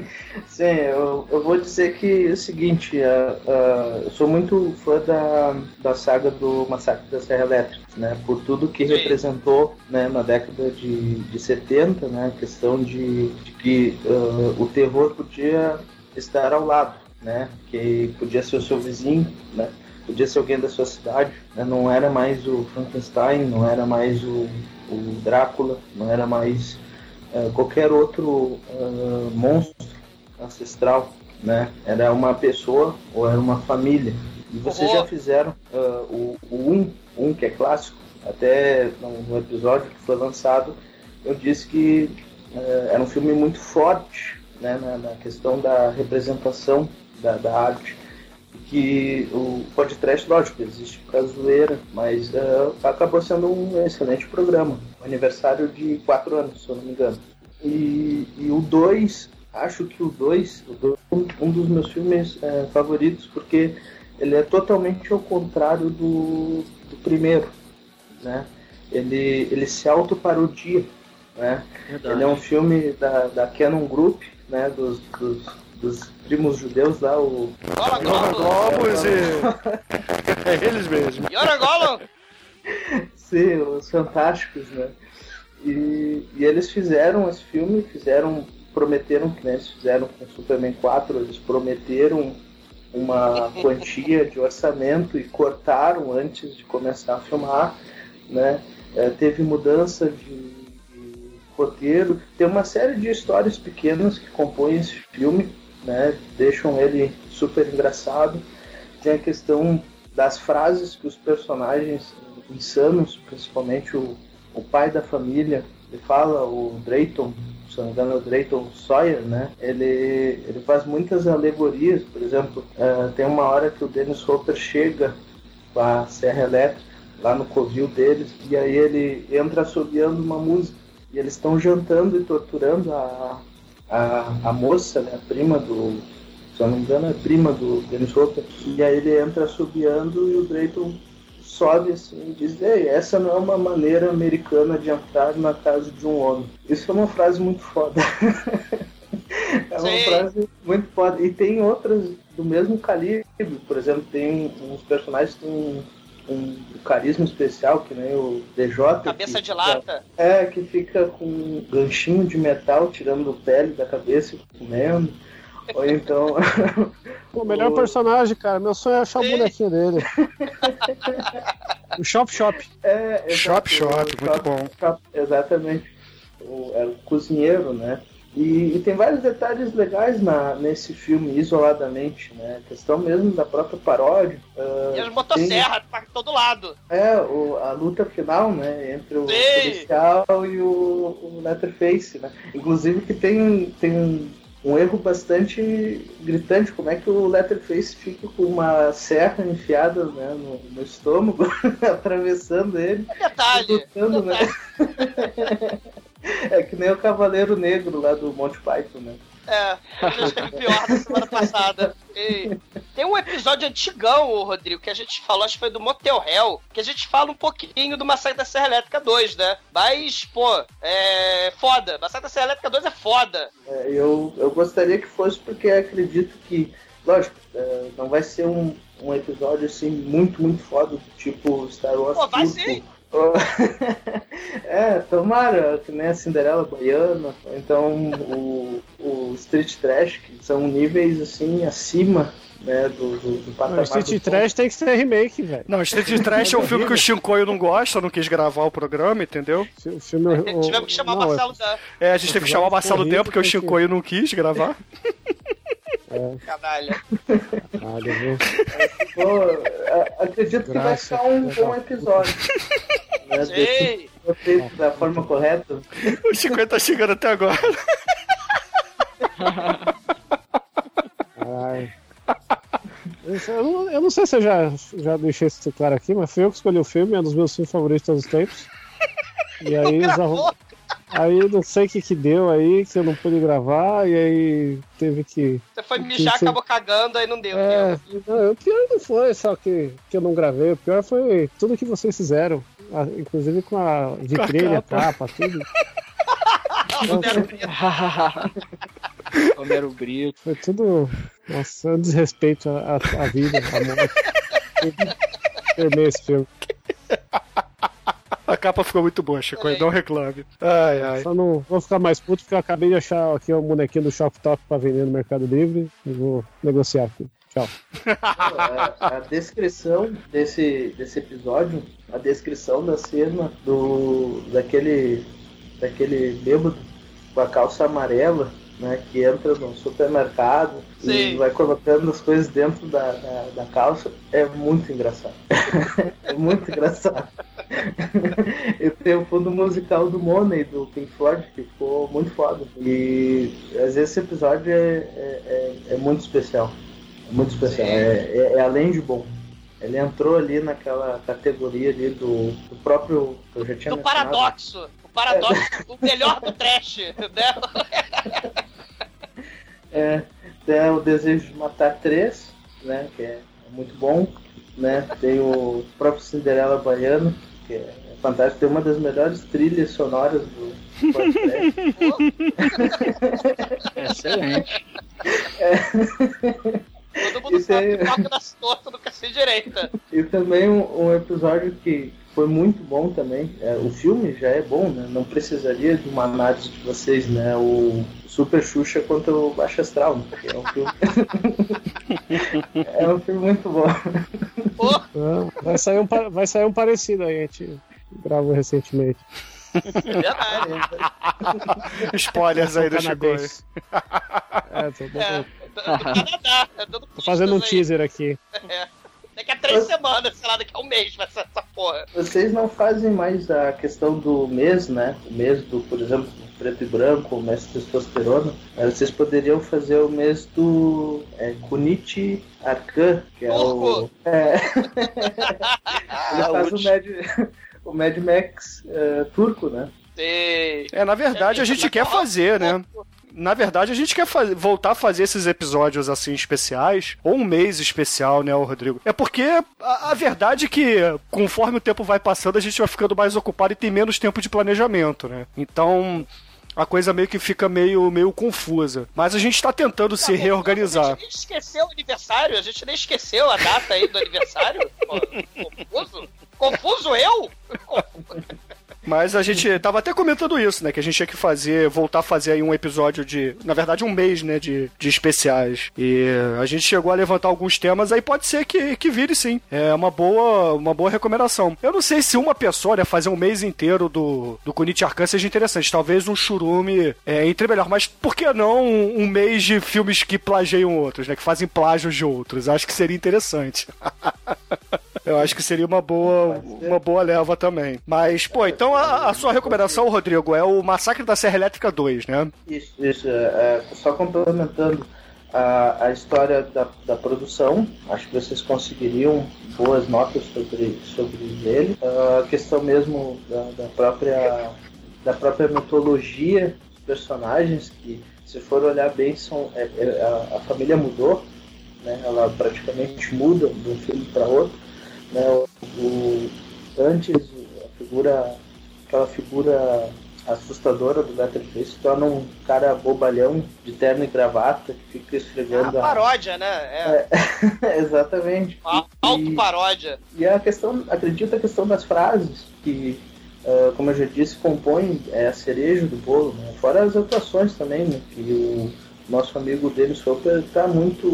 Sim eu, eu vou dizer que é o seguinte, ah, ah, eu sou muito fã da, da saga do Massacre da Serra Elétrica, né? Por tudo que representou né, na década de, de 70, né? A questão de, de que ah, o terror podia estar ao lado, né? Que podia ser o seu vizinho, né? Podia ser alguém da sua cidade, né? não era mais o Frankenstein, não era mais o, o Drácula, não era mais eh, qualquer outro eh, monstro ancestral, né? Era uma pessoa ou era uma família. E vocês já fizeram ah, o, o um, um que é clássico, até no, episódio que foi lançado, eu disse que era um filme muito forte, né? Na, na questão da representação da, da arte que o podcast, lógico, existe causa zoeira, mas eh, acabou sendo um excelente programa. Um aniversário de quatro anos, se eu não me engano. E, e o 2, acho que o 2, um, um dos meus filmes eh, favoritos, porque ele é totalmente ao contrário do, do primeiro, né? Ele, ele se autoparodia, né? Verdade. Ele é um filme da, da Canon Group, né? Dos, dos, dos primos judeus lá, o... Globos e... É eles mesmos. Yora Gollum! Sim, os fantásticos, né? E, e eles fizeram esse filme, fizeram, prometeram que né, eles fizeram com Superman 4, eles prometeram uma quantia de orçamento e cortaram antes de começar a filmar, né? É, teve mudança de, de roteiro, tem uma série de histórias pequenas que compõem esse filme, né? Deixam ele super engraçado. Tem a questão das frases que os personagens insanos, principalmente o, o pai da família, ele fala, o Drayton, se não me engano, é o Drayton Sawyer, né? Ele, ele faz muitas alegorias, por exemplo, eh, tem uma hora que o Dennis Hopper chega com a serra elétrica lá no covil deles, e aí ele entra assobiando uma música, e eles estão jantando e torturando a, a, a moça, né, a prima do, se eu não me engano, é prima do Dennis Hopper, e aí ele entra assobiando e o Drayton sobe assim e diz, Ei, essa não é uma maneira americana de entrar na casa de um homem. Isso é uma frase muito foda. é uma Sim. frase muito foda. E tem outras do mesmo calibre, por exemplo, tem uns personagens que têm um, um carisma especial, que nem o DJ. Cabeça de lata. É, que fica com um ganchinho de metal tirando pele da cabeça e comendo. Ou então. O melhor personagem, cara. Meu sonho é achar o bonequinho dele. o Shop Shop. É, Shop Shop, o muito bom. Shop, exatamente. O, era o cozinheiro, né? E, e tem vários detalhes legais na, nesse filme, isoladamente, né? A questão mesmo da própria paródia. ah, E as motosserras pra todo lado. É, o, a luta final, né? Entre o Sim. policial e o, o Letterface, né? Inclusive que tem, tem um, um erro bastante gritante, como é que o Letterface fica com uma serra enfiada né, no, no estômago, atravessando ele. Detalhe. lutando, né? É que nem o Cavaleiro Negro lá do Monty Python, né? É, pior da semana passada. E tem um episódio antigão, Rodrigo, que a gente falou, acho que foi do Motel Hell, que a gente fala um pouquinho do Massacre da Serra Elétrica 2, né? Mas, pô, é foda. Massacre da Serra Elétrica 2 é foda. É, eu, eu gostaria que fosse porque acredito que, lógico, é, não vai ser um, um episódio assim muito, muito foda, do tipo Star Wars. Pô, vai sim. é, tomara, que nem a Cinderela Baiana, então o, o Street Trash, que são níveis assim acima né, do, do, do patamar. Não, Street do Trash tem que ser remake, velho. Não, Street Trash é um filme que o Shinkoio não gosta, não quis gravar o programa, entendeu? O filme, o- Tivemos que chamar o não, Marcelo da. É, a gente teve que chamar o Marcelo Tempo, porque o Shinkoio não quis gravar. Canalha. Caralho, viu? Pô, a- acredito que vai ficar um bom episódio. feito da forma correta. O Chico tá chegando até agora. Ai. Eu não, eu não sei se eu já, já deixei isso claro aqui, mas fui eu que escolhi o filme, é um dos meus filmes favoritos de todos os tempos. E aí, arrum- aí não sei o que que deu aí, que eu não pude gravar, e aí teve que. Você foi mijar, que- acabou cagando, aí não deu. É, não, o pior não foi só que, que eu não gravei, o pior foi tudo que vocês fizeram, inclusive com a vitrine, a capa, tudo. Homero Brito. Foi tudo. Nossa, um desrespeito à, à- vida, à morte. Eu esse filme. A capa ficou muito boa, Chico, não reclame. Ai, ai. Só não vou ficar mais puto porque eu acabei de achar aqui um bonequinho do Shop Top pra vender no Mercado Livre e vou negociar aqui. Tchau. a, a descrição desse, desse episódio, a descrição da cena do daquele daquele bêbado com a calça amarela, né, que entra no supermercado e Sim. vai colocando as coisas dentro da, da, da calça, é muito engraçado. é muito engraçado. E tem o fundo musical do Money, do Pink Floyd, que ficou muito foda. E às vezes esse episódio é, é, é, é muito especial. É muito especial. É, é- é além de bom. Ele entrou ali naquela categoria ali do, do próprio. que Eu já tinha Do mencionado. paradoxo. O paradoxo, o melhor do trash, né? É, tem o Desejo de Matar Três, né? Que é muito bom. Né? Tem o próprio Cinderela Baiano, que é fantástico. Tem uma das melhores trilhas sonoras do podcast. Excelente. Todo mundo sabe que toca das tortas do cacete direita. E também um, um episódio que foi muito bom também. É, o filme já é bom, né? Não precisaria de uma análise de vocês, né? O Super Xuxa contra o Baixo Astral, né? que é um filme. é um filme muito bom. Ah, Vai sair, um, vai sair um parecido aí, a gente gravou recentemente. Spoilers aí do Chico. É, tô, tô- É, do Canadá. É tô fazendo um aí. teaser aqui. É. Daqui a três semanas, sei lá, daqui a um mês vai ser essa porra. Vocês não fazem mais a questão do mês, né? O mês do, por exemplo, preto e branco, o mês testosterona. Vocês poderiam fazer o mês do é, Kunichi Arkan, que é o. É. Ele faz o Mad, o Mad Max eh, turco, né? É, na verdade a gente quer fazer, né? Na verdade, a gente quer faz- voltar a fazer esses episódios assim especiais, ou um mês especial, né, Rodrigo? É porque a, a verdade é que, conforme o tempo vai passando, a gente vai ficando mais ocupado e tem menos tempo de planejamento, né? Então. A coisa meio que fica meio, meio confusa. Mas a gente tá tentando se A reorganizar. gente esqueceu o aniversário, a gente nem esqueceu a data aí do aniversário. Confuso? Confuso eu? Mas a gente tava até comentando isso, né? Que a gente tinha que fazer, voltar a fazer aí um episódio de. Na verdade, um mês, né? De, de especiais. E a gente chegou a levantar alguns temas, aí pode ser que, que vire sim. É uma boa, uma boa recomendação. Eu não sei se uma pessoa, né, fazer um mês inteiro do, do Kunichi Arcan seja interessante. Talvez um churume é, entre melhor. Mas por que não um, um mês de filmes que plagiam outros, né? Que fazem plágios de outros? Acho que seria interessante. Eu acho que seria uma boa, uma boa leva também. Mas, pô, então a, a sua recomendação, Rodrigo, é o Massacre da Serra Elétrica 2, né? Isso, isso. É, é, só complementando a, a história da, da produção, acho que vocês conseguiriam boas notas sobre, sobre ele. A questão mesmo da, da própria da própria mitologia dos personagens, que se for olhar bem, são, é- é- a, a família mudou, né? ela praticamente muda de um filme para outro. Né? O, o- antes, a figura, aquela figura assustadora do Letterface se torna um cara bobalhão de terno e gravata que fica esfregando a... paródia, né? É. Exatamente. Auto-paródia. E a questão, acredito a questão das frases, que, ah, como eu já disse, compõem é, a cereja do bolo, né? Fora as atuações também, né? Que o nosso amigo Dennis Hopper tá muito.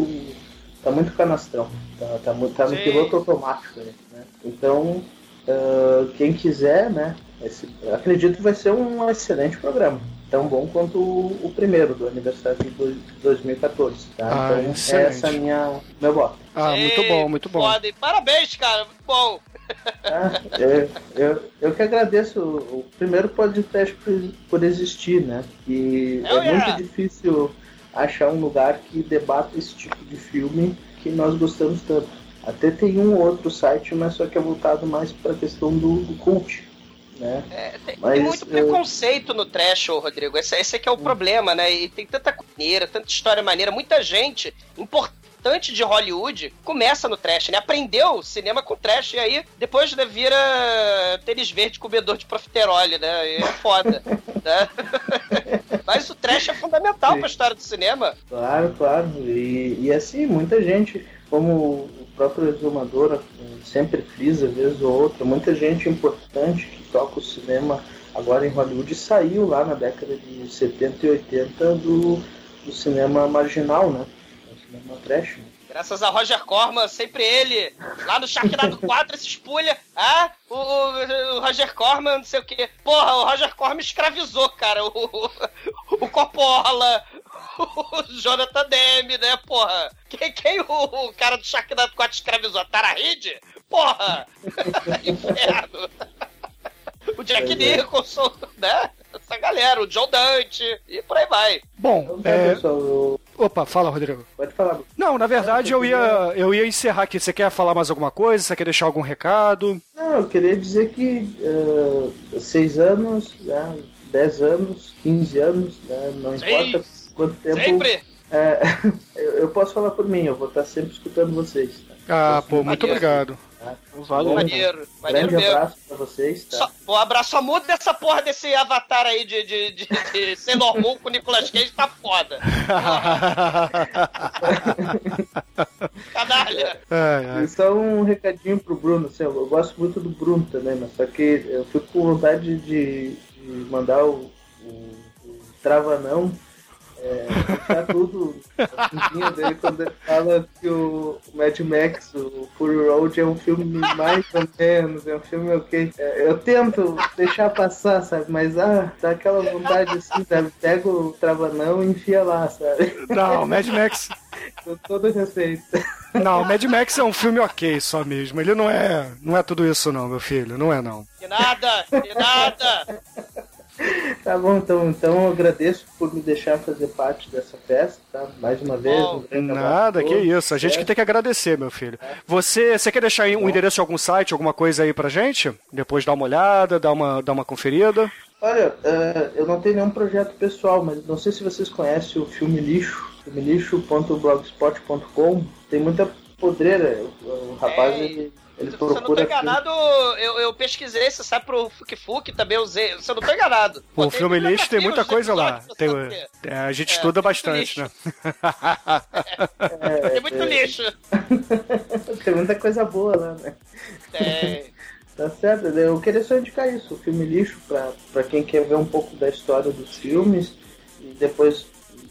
Tá muito canastrão. Tá, tá, tá no Sim. piloto automático aí, né? Então, ah, quem quiser, né? esse- acredito que vai ser um excelente programa. tão bom quanto o, o primeiro do aniversário de dois- 2014. Tá? Ah, então excelente. essa é a minha meu voto. Ah, muito bom, muito bom. Foda, e parabéns, cara. Muito bom. Eu, eu, eu que agradeço o o primeiro podcast por, por existir, né? E é muito difícil achar um lugar que debata esse tipo de filme que nós gostamos tanto. Até tem um outro site, mas só que é voltado mais para a questão do, do cult, né? Tem, Mas, tem muito eu- preconceito no trash, Rodrigo. Esse, esse aqui é o problema, né? E tem tanta maneira, tanta história maneira, muita gente importante de Hollywood começa no trash, né? Aprendeu cinema com trash e aí depois né, vira tênis verde comedor de profiterole, né? E é foda. né? Mas o trash é fundamental pra história do cinema. Claro, claro. E, e assim, muita gente, como o próprio exumador eh, sempre frisa, vez ou outra, muita gente importante que toca o cinema agora em Hollywood saiu lá na década de 70 e 80 do, do cinema marginal, né? Cinema trash. Graças a Roger Corman, sempre ele, lá no Sharknado 4, se espulha. Ah, o, o- o Roger Corman, não sei o quê. Porra, o Roger Corman escravizou, cara. O, o, o Coppola, o Jonathan Demme, né, porra? Quem, quem o, o cara do Sharknado 4 escravizou? A Tara Reid? Porra! Inferno! O Jack é. Nicholson, né? Essa galera, o John Dante, e por aí vai. Bom, Tá, é... pessoal, eu- Opa, fala, Rodrigo. pode falar. Não, na verdade eu ia, eu ia encerrar aqui. Você quer falar mais alguma coisa? Você quer deixar algum recado? Não, eu queria dizer que eh, seis anos, né, dez anos, 15 anos, né, não Seis. importa quanto tempo. Sempre! É, eu, eu posso falar por mim, eu vou estar sempre escutando vocês. Tá? Ah, pô, muito obrigado. Tá? Valeu. Maneiro, maneiro Grande mesmo. abraço pra vocês. Tá? Só, pô, abraço, só muda dessa porra desse avatar aí de, de, de, de Sailor Moon com o Nicolas Cage, tá foda. Canalha. Ai. E só um recadinho pro Bruno, assim, eu gosto muito do Bruno também, mas só que eu fico com vontade de, de mandar o, o, o Travanão é, puxar tudo dele quando ele fala que o Mad Max, o Fury Road, é um filme mais ou menos, é um filme ok. É, eu tento deixar passar, sabe? Mas ah, dá aquela vontade assim, sabe? Pega o Travanão e enfia lá, sabe? Não, Mad Max. Com todo respeito. Não, Mad Max é um filme ok só mesmo. Ele não é, não é tudo isso não, meu filho. Não é não. De nada, de nada. Tá bom, então, então eu agradeço por me deixar fazer parte dessa festa, tá? Mais uma vez, um grande abraço Nada, que todos, isso. A gente que tem que agradecer, meu filho. Você, você quer deixar aí um endereço de algum site, alguma coisa aí pra gente? Depois dar uma olhada, dar uma, dar uma conferida. Olha, eh, eu não tenho nenhum projeto pessoal, mas não sei se vocês conhecem o Filme Lixo, filmelixo.blogspot.com. Tem muita podreira. O, o rapaz, ele, ele Se eu não tô procura... enganado, eu, eu pesquisei, você sabe pro Fuk Fuk, também usei. Se eu não tô enganado. O Pô, filme lixo tem muita coisa lá. Tem, é, a gente É, estuda bastante, lixo. né? É, Tem muito lixo. tem muita coisa boa lá, né? Tem. Tá certo, eu queria só indicar isso, o filme lixo, pra, pra quem quer ver um pouco da história dos filmes e depois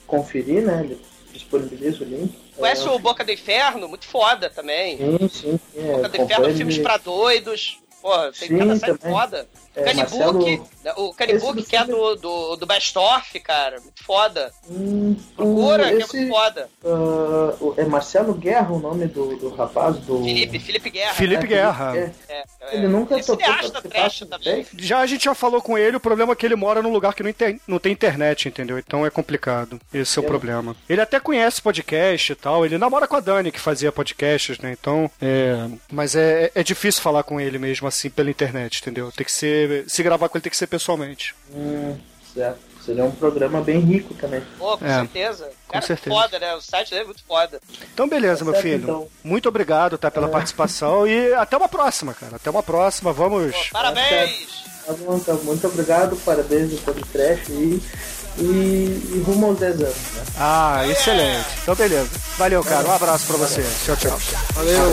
conferir, né? Ele disponibiliza o link. Conhece É, o Boca do Inferno? Muito foda também. Sim, sim, sim. é, Boca do Inferno, filmes pra doidos. Porra, tem Sim, cada série também. foda. É, Canibook, Marcelo- né, o Canibook Esse que é do, do, do Best Of, cara. Muito foda. Hum, Procura, o- que é esse, muito foda. o- é Marcelo Guerra o nome do, do rapaz? Do... Felipe, Felipe Guerra. Felipe né? Guerra. É. É, Ele nunca Esse participar trash com também. Já a gente já falou com ele, o problema é que ele mora num lugar que não, inter- não tem internet, entendeu? Então é complicado. Esse é o É. problema. Ele até conhece podcast e tal, ele namora com a Dani, que fazia podcasts, né? Então, é... Mas é, é difícil falar com ele mesmo assim pela internet, entendeu? Tem que ser. Se gravar com ele tem que ser pessoalmente. Hum, certo. Seria um programa bem rico também. Pô, com É, certeza. com Cara, certeza. foda, né? O site dele é muito foda. Então, beleza, meu certo, filho. então. Muito obrigado, tá, pela participação e até uma próxima, cara. Até uma próxima. Vamos. Pô, parabéns! Tá bom, então, muito obrigado, parabéns pelo trash e, e, e rumo aos 10 anos, né? Ah, excelente. Então, beleza. Valeu, cara. Um abraço pra você. Tchau, tchau. Valeu.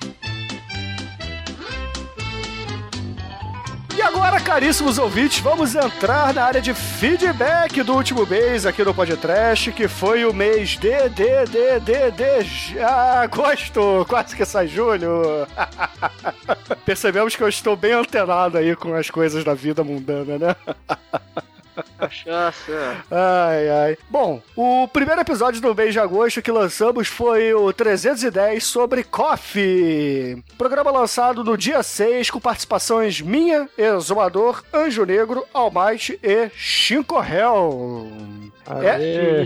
E agora, caríssimos ouvintes, vamos entrar na área de feedback do último mês aqui no Podcast, que foi o mês de, de, de, de, de agosto, quase que sai julho. Percebemos que eu estou bem antenado aí com as coisas da vida mundana, né? Cachaça. Ai, ai. Bom, o primeiro episódio do mês de agosto que lançamos foi o 310 sobre Coffee. Programa lançado no dia 6 com participações minha, Exumador, Anjo Negro, Almighty e Shinkorel. É,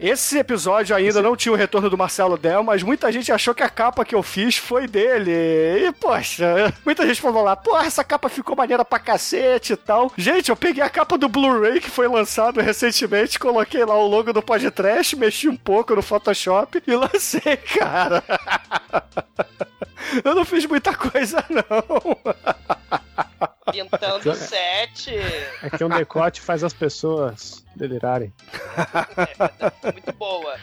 esse episódio ainda não tinha o retorno do Marcelo Del, mas muita gente achou que a capa que eu fiz foi dele. E, poxa, muita gente falou lá, porra, essa capa ficou maneira pra cacete e tal. Gente, eu peguei a capa do Blu-ray que foi lançado recentemente, coloquei lá o logo do podcast, mexi um pouco no Photoshop e lancei, cara. Eu não fiz muita coisa, não. Pintando sete. É que um decote faz as pessoas delirarem. Muito boa.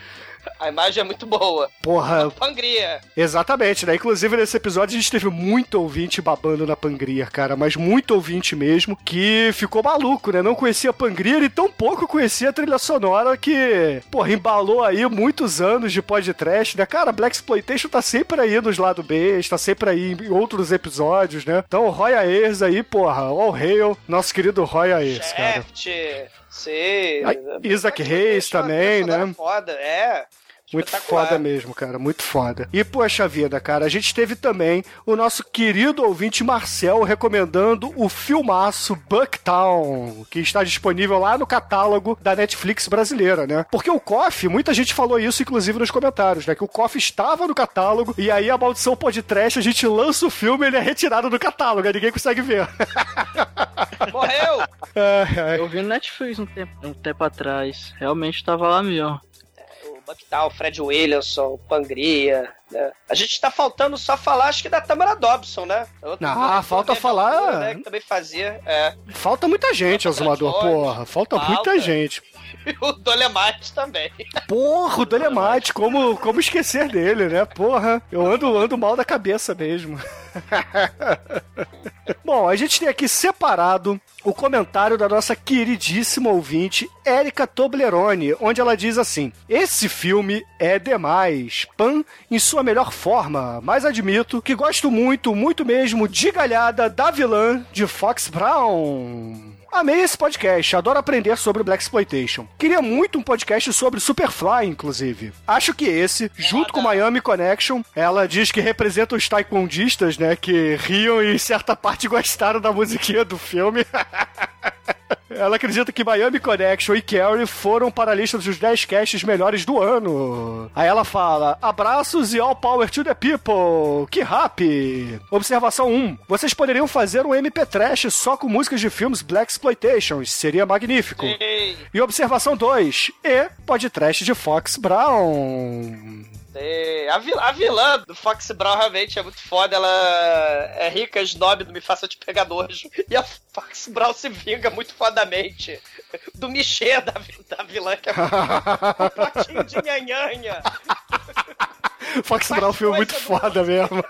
A imagem é muito boa. Porra, Pangria. Exatamente, né? Inclusive nesse episódio a gente teve muito ouvinte babando na Pangria, cara, mas muito ouvinte mesmo, que ficou maluco, né? Não conhecia a Pangria e tão pouco conhecia a trilha sonora que, porra, embalou aí muitos anos de podcast, né? Cara, Black Exploitation tá sempre aí nos lado B, está sempre aí em outros episódios, né? Então, Roy Ayers aí, porra, all hail, nosso querido Roy Ayers, cara. Sim. Isaac Reis também, né? Foda, é. Muito foda mesmo, cara, muito foda. E poxa vida, cara, a gente teve também o nosso querido ouvinte Marcel recomendando o filmaço Bucktown, que está disponível lá no catálogo da Netflix brasileira, né? Porque o KOF, muita gente falou isso, inclusive nos comentários, né? Que o KOF estava no catálogo e aí a maldição podcast, a gente lança o filme e ele é retirado do catálogo, aí ninguém consegue ver. Morreu! Ai, ai. Eu vi no Netflix um tempo, um tempo atrás. Realmente tava lá mesmo. Bucktal, Fred Williamson, Pangria, né? A gente tá faltando só falar, acho que da Tamara Dobson, né? Outro- Ah, falta outro falar- Né, que também fazia, é. Falta muita gente, Azumador, porra. Falta, Falta. muita gente. O Dolemite também. Porra, o Dolemite, como, como esquecer dele, né? Porra, eu ando, ando mal da cabeça mesmo. Bom, a gente tem aqui separado o comentário da nossa queridíssima ouvinte, Érica Toblerone, onde ela diz assim: Esse filme é demais, Pan em sua melhor forma, mas admito que gosto muito, muito mesmo de galhada da vilã de Fox Brown. Amei esse podcast, adoro aprender sobre Black Exploitation. Queria muito um podcast sobre Superfly, inclusive. Acho que esse, junto com Miami Connection, ela diz que representa os taekwondistas, né, que riam e em certa parte gostaram da musiquinha do filme. Ela acredita que Miami Connection e Carrie foram para a lista dos 10 casts melhores do ano. Aí ela fala: abraços e all power to the people. Que rap! Observação 1. Vocês poderiam fazer um MP Trash só com músicas de filmes Black Exploitation. Seria magnífico. E observação 2. E podcast de Fox Brown. É, a, vil- a vilã do Fox Brown realmente é muito foda. Ela é rica, snob, não me faça te pegar nojo. E a Fox Brown se vinga muito fodamente do Michê da, da vilã, que é um potinho de nhanhanha. Fox Brown foi muito foda mesmo.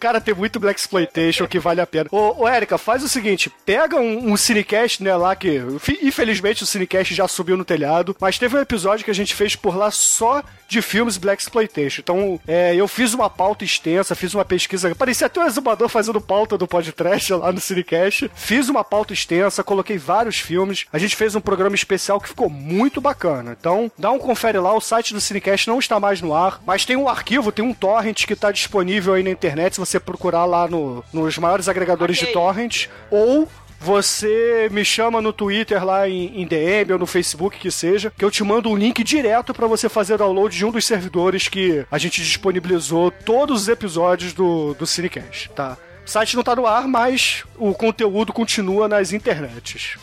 Cara, tem muito Black Exploitation que vale a pena. Ô, ô Érica, faz o seguinte: pega um, um Cinecast, né, lá que. Infelizmente o Cinecast já subiu no telhado, mas teve um episódio que a gente fez por lá só de filmes Black Exploitation. Então, é, eu fiz uma pauta extensa, fiz uma pesquisa. Parecia até um exumador fazendo pauta do podcast lá no Cinecast. Fiz uma pauta extensa, coloquei vários filmes. A gente fez um programa especial que ficou muito bacana. Então, dá um confere lá. O site do Cinecast não está mais no ar, mas tem um arquivo, tem um torrent que está disponível aí na internet. Se você procurar lá no- nos maiores agregadores de torrent, ou você me chama no Twitter lá em, em DM ou no Facebook que seja, que eu te mando um link direto para você fazer download de um dos servidores que a gente disponibilizou todos os episódios do, do Cinecast, tá? O site não tá no ar, mas o conteúdo continua nas internets.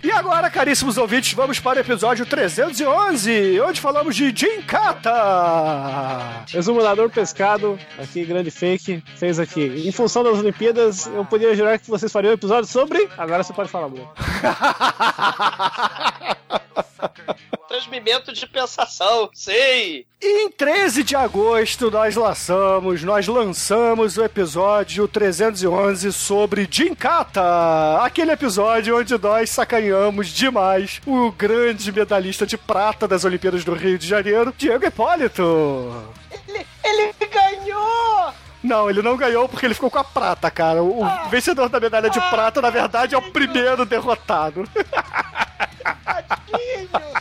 E agora, caríssimos ouvintes, vamos para o episódio 311, onde falamos de Jim Kata. Exumador Pescado, aqui, grande fake, fez aqui. Em função das Olimpíadas, eu podia jurar que vocês fariam um episódio sobre. Agora você pode falar, Bruno. momento de pensação. E em 13 de agosto nós lançamos, nós lançamos o episódio 311 sobre Jinkata, aquele episódio onde nós sacaneamos demais o grande medalhista de prata das Olimpíadas do Rio de Janeiro, Diego Hipólito. Ele, ele ganhou! Não, ele não ganhou porque ele ficou com a prata, cara. O vencedor da medalha de prata, na verdade, é o primeiro derrotado. Tadinho!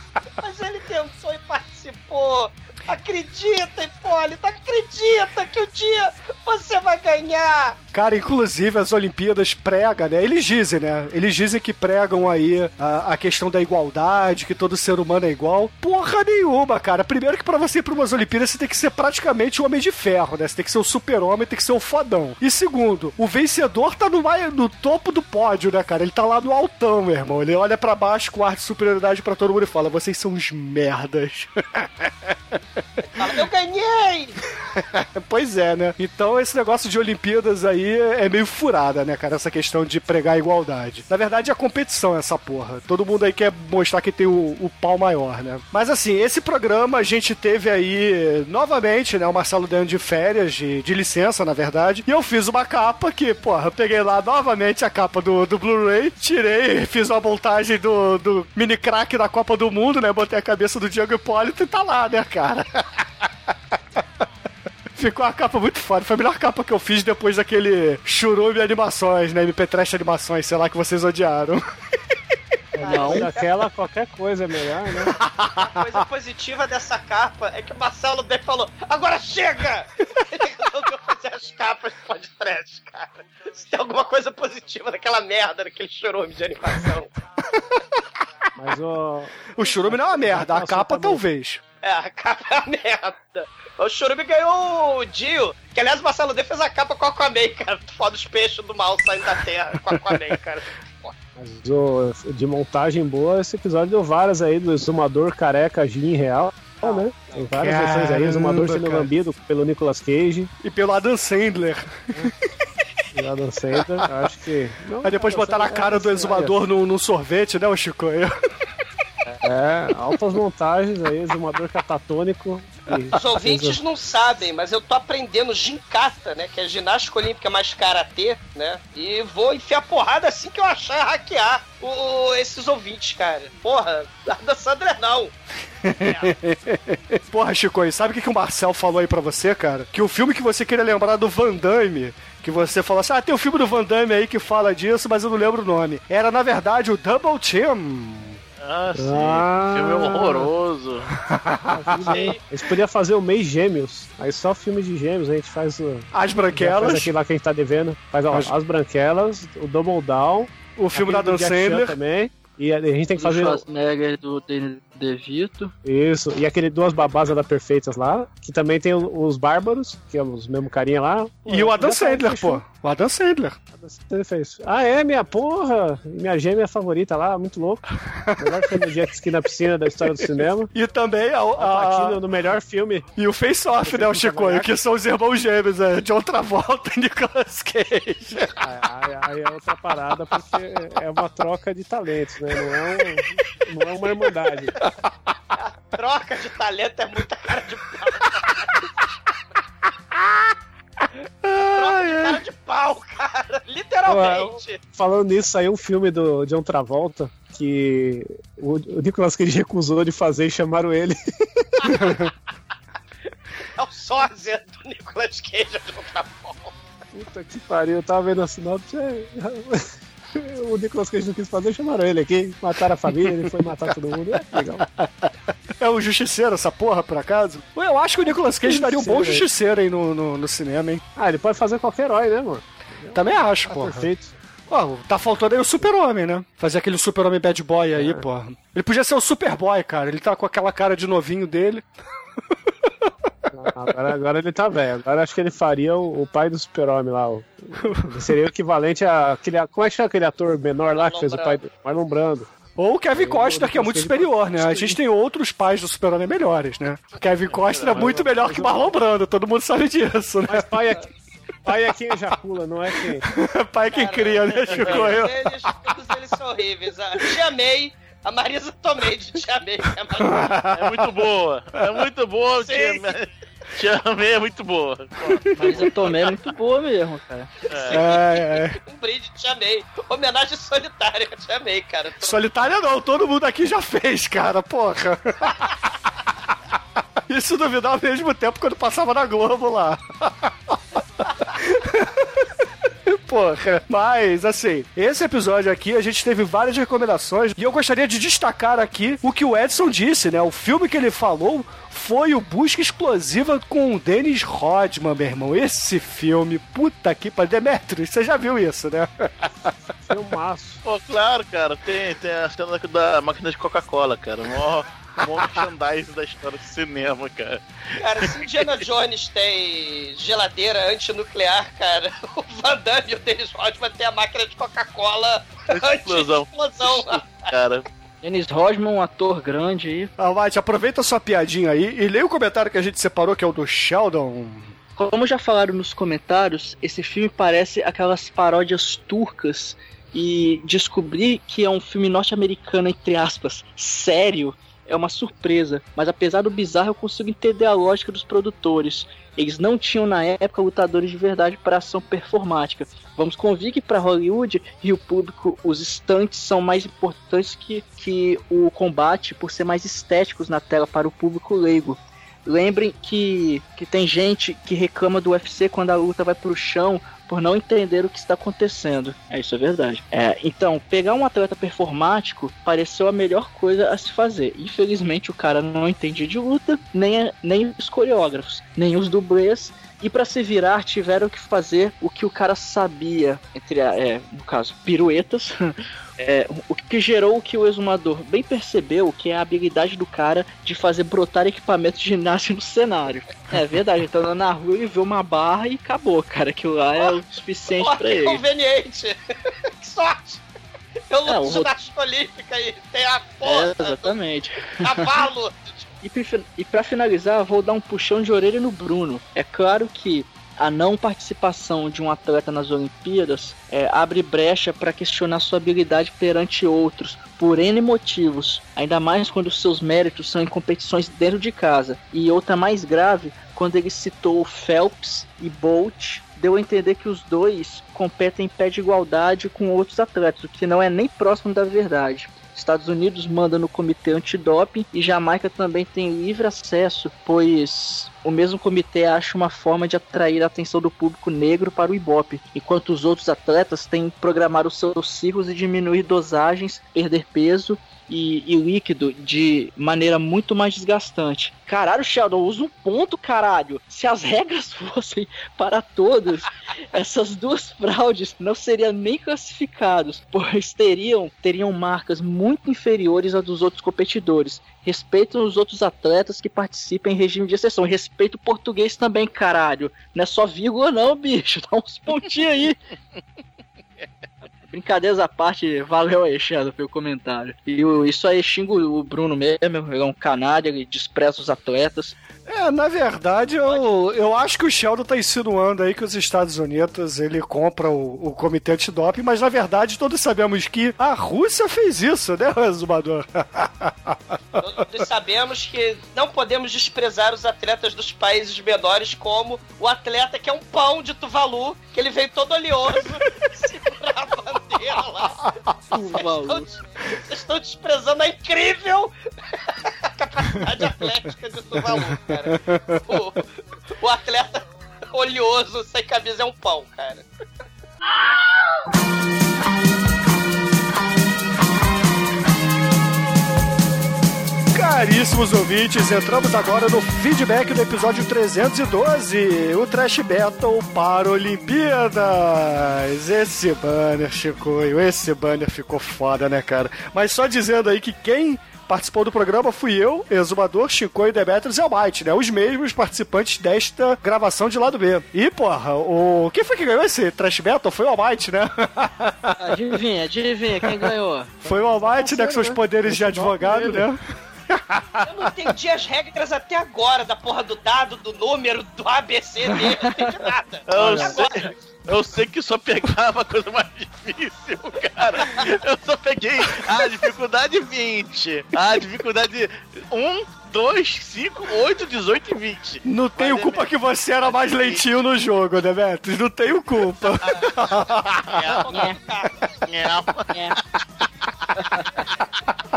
Mas ele pensou e participou. Acredita, Hipólito, acredita que um dia você vai ganhar. Cara, inclusive as Olimpíadas pregam, né? Eles dizem, né? Eles dizem que pregam aí a, a questão da igualdade, que todo ser humano é igual. Porra nenhuma, cara. Primeiro que pra você ir pra umas Olimpíadas você tem que ser praticamente o homem de ferro, né? Você tem que ser o super-homem, tem que ser o fodão. E segundo, o vencedor tá no, no topo do pódio, né, cara? Ele tá lá no altão, meu irmão. Ele olha pra baixo com ar de superioridade pra todo mundo e fala: vocês são uns merdas. Fala, eu ganhei! pois é, né? Então esse negócio de Olimpíadas aí é meio furada, né, cara? Essa questão de pregar igualdade. Na verdade, é competição essa porra. Todo mundo aí quer mostrar que tem o, o pau maior, né? Mas assim, esse programa a gente teve aí novamente, né? O Marcelo dando de férias, de, de licença, na verdade. E eu fiz uma capa que, porra, eu peguei lá novamente a capa do, do Blu-ray, tirei, fiz uma montagem do, do mini crack da Copa do Mundo, né? Botei a cabeça do Diego Hipólito e tá lá, né, cara? Ficou uma capa muito foda. Foi a melhor capa que eu fiz depois daquele churume animações, né? MP Trash animações, sei lá, que vocês odiaram. Não. Daquela, qualquer coisa é melhor, né? A coisa positiva dessa capa é que o Marcelo bem falou: agora chega! Ele resolveu fazer as capas do podcast, cara. Se tem alguma coisa positiva daquela merda, daquele chorume de animação. Mas o. O churume não é uma merda, a capa talvez. É, a capa é a merda. O Churume ganhou o Dio, que aliás o Marcelo D fez a capa com a Aquaman, cara. Foda os peixes do mal saindo da terra com a Aquaman, cara. Mas de montagem boa, esse episódio deu várias aí do exumador careca Jim real, né? Tem várias Caramba, versões aí, exumador sendo cara. lambido pelo Nicolas Cage E pelo Adam Sandler. e Adam Sandler, acho que... Não, Aí depois botaram a cara do exumador num, num sorvete, né, o Chico? É, altas montagens aí, exumador catatônico. e- Os ouvintes não sabem, mas eu tô aprendendo gincata, né? Que é ginástica olímpica mais karatê, né? E vou enfiar porrada assim que eu achar hackear o, o- esses ouvintes, cara. Porra, da Sandra não. Porra, Chico, e sabe o que, que o Marcel falou aí pra você, cara? Que o filme que você queria lembrar do Van Damme, que você falou assim, ah, tem o filme do Van Damme aí que fala disso, mas eu não lembro o nome. Era, na verdade, o Double Team. Ah, sim. Ah. Filme horroroso. Eles podiam fazer o mês gêmeos. Aí só filme de gêmeos, a gente faz o. As Branquelas. Faz aquilo lá que a gente tá devendo. Faz ó, As- as... branquelas, o Double Down. O filme da Dan Sandler. também. E a a gente tem que fazer. Do Schwarzenegger do De, De Vito. Isso, e aquele Duas Babás da Perfeitas lá, que também tem os Bárbaros, que é os mesmo carinha lá. E o Adam Sandler, pô. O Adam Sandler. Ele fez. Ah, é, minha porra! Minha gêmea favorita lá, muito louco. Melhor filme de jet ski na piscina da história do cinema. E também a, Patino a, no melhor filme. e o Face Off, né, o Chico? Que são os irmãos gêmeos, é, John Travolta e Nicolas Cage. Aí, aí é outra parada, porque é uma troca de talentos, né? Não é, um, não é uma irmandade. Troca de talento é muita cara de pau. Troca de cara de pau, cara. Literalmente. Falando nisso, saiu um filme do John Travolta que o, Nicolas Cage recusou de fazer e chamaram ele. É o sósia do Nicolas Cage de outra forma. Puta que pariu, eu tava vendo a sinopse. É, O Nicolas Cage não quis fazer, chamaram ele aqui, mataram a família, ele foi matar todo mundo. É legal. É o Justiceiro, essa porra, por acaso? Eu acho que o Nicolas Cage daria um bom Justiceiro, aí no, no, no cinema, hein? Ah, ele pode fazer qualquer herói, né, mano? Também acho, Tá porra. perfeito. Ó, tá faltando aí o Super-Homem, né? Fazer aquele Super-Homem bad boy É. aí, porra. Ele podia ser o Superboy, cara. Ele tá com aquela cara de novinho dele. Agora, agora ele tá velho. Agora acho que ele faria o, o pai do super-homem lá. o- seria o equivalente a aquele. Como é que chama aquele ator menor lá que fez o pai do. Marlon Brando. Ou o Kevin Costner, que é muito superior, né? A gente tem outros pais do Super-Homem melhores, né? O Kevin Costner é muito melhor que Marlon Brando, todo mundo sabe disso, né? Mas pai é, pai é quem ejacula, não é quem. pai é quem cria, né, Chico? Eu- Eles, todos eles são horríveis. Ah, Te amei, A Marisa Tomei de Te Amei. é É muito boa. É muito boa. Sim. Te amei, te amei é muito boa. Eu tomei é muito boa mesmo, cara. É, é. Um brinde, Te Amei. Homenagem solitária, Te Amei, cara. Solitária não, todo mundo aqui já fez, cara, porra. Isso duvidar ao mesmo tempo quando passava na Globo lá. Porra, mas assim, esse episódio aqui a gente teve várias recomendações e eu gostaria de destacar aqui o que o Edson disse, né? O filme que ele falou foi o Busca Explosiva com o Dennis Rodman, meu irmão. Esse filme, puta que pariu. Demetrius, você já viu isso, né? Filmaço. Pô, claro, cara. Tem, tem a cena da máquina de Coca-Cola, cara. Mó, mó merchandising da história do cinema, cara. Cara, se Indiana Jones tem geladeira antinuclear, cara, o Van Damme e o Dennis Rodman tem a máquina de Coca-Cola Explosão. anti-explosão. Cara, Dennis Rodman, um ator grande aí. Almighty, aproveita sua piadinha aí e leia o comentário que a gente separou, que é o do Sheldon. Como já falaram nos comentários, esse filme parece aquelas paródias turcas e descobrir que é um filme norte-americano, entre aspas, sério, é uma surpresa. Mas apesar do bizarro, eu consigo entender a lógica dos produtores. Eles não tinham na época lutadores de verdade para ação performática. Vamos convir que para Hollywood e o público, os stunts são mais importantes que, que o combate por ser mais estéticos na tela para o público leigo. Lembrem que, que tem gente que reclama do UFC quando a luta vai pro chão por não entender o que está acontecendo. É, isso é verdade. É, então, pegar um atleta performático pareceu a melhor coisa a se fazer. Infelizmente, o cara não entende de luta, nem, nem os coreógrafos, nem os dublês. E para se virar, tiveram que fazer o que o cara sabia, entre é, no caso, piruetas. É, o que gerou o que o exumador bem percebeu, que é a habilidade do cara de fazer brotar equipamento de ginásio no cenário. É verdade, então andando na rua ele vê uma barra e acabou, cara. Aquilo lá é o suficiente Pô, pra que ele. conveniente. que sorte. Eu É, o luto ginástica olímpica e tem a É, porra, exatamente. cavalo. E pra fi- E pra finalizar, vou dar um puxão de orelha no Bruno. É claro que a não participação de um atleta nas Olimpíadas é, abre brecha para questionar sua habilidade perante outros, por N motivos, ainda mais quando seus méritos são em competições dentro de casa. E outra mais grave, quando ele citou Phelps e Bolt, deu a entender que os dois competem em pé de igualdade com outros atletas, o que não é nem próximo da verdade. Estados Unidos manda no comitê antidoping e Jamaica também tem livre acesso, pois o mesmo comitê acha uma forma de atrair a atenção do público negro para o Ibope, enquanto os outros atletas têm programar os seus ciclos e diminuir dosagens, perder peso e, e líquido de maneira muito mais desgastante. Caralho, Sheldon, usa um ponto, caralho. Se as regras fossem para todos, essas duas fraudes não seriam nem classificados, pois teriam, teriam marcas muito inferiores às dos outros competidores. Respeitam os outros atletas que participam em regime de exceção. Respeita o português também, caralho. Não é só vírgula, não, bicho. Dá uns pontinhos aí. Brincadeiras à parte, valeu aí, Sheldon, pelo comentário. E o- isso aí xingo o Bruno mesmo, ele é um canalha, ele despreza os atletas. É, na verdade, eu, eu acho que o Sheldon tá insinuando aí que os Estados Unidos ele compra o, o comitê antidoping, mas na verdade todos sabemos que a Rússia fez isso, né, Exumador? Todos sabemos que não podemos desprezar os atletas dos países menores, como o atleta que é um pão de Tuvalu, que ele veio todo oleoso segurar Vocês estão, desprezando a incrível capacidade atlética de Tuvalu, cara. O, o atleta oleoso sem camisa é um pão, cara. Caríssimos ouvintes, entramos agora no feedback do episódio 312, o Trash Battle para Olimpíadas. Esse banner, Chicoio, esse banner ficou foda, né, cara? Mas só dizendo aí que quem participou do programa fui eu, Exumador, Chicoio, Demetrius e Almighty, né? Os mesmos participantes desta gravação de lado B. E, porra, o... Quem foi que ganhou esse Trash Battle? Foi o Almighty, né? Adivinha, adivinha quem ganhou? Foi o Almighty, né? Com seus poderes de advogado, né? Eu não entendi as regras até agora da porra do dado, do número, do ABC dele, não entendi nada. Eu sei, eu sei que só pegava a coisa mais difícil, cara. Eu só peguei a dificuldade 20, a dificuldade 1, 2, 5, 8, 18 e 20. Não tenho culpa que você era mais lentinho no jogo, Demetrius. Não tenho culpa. Eu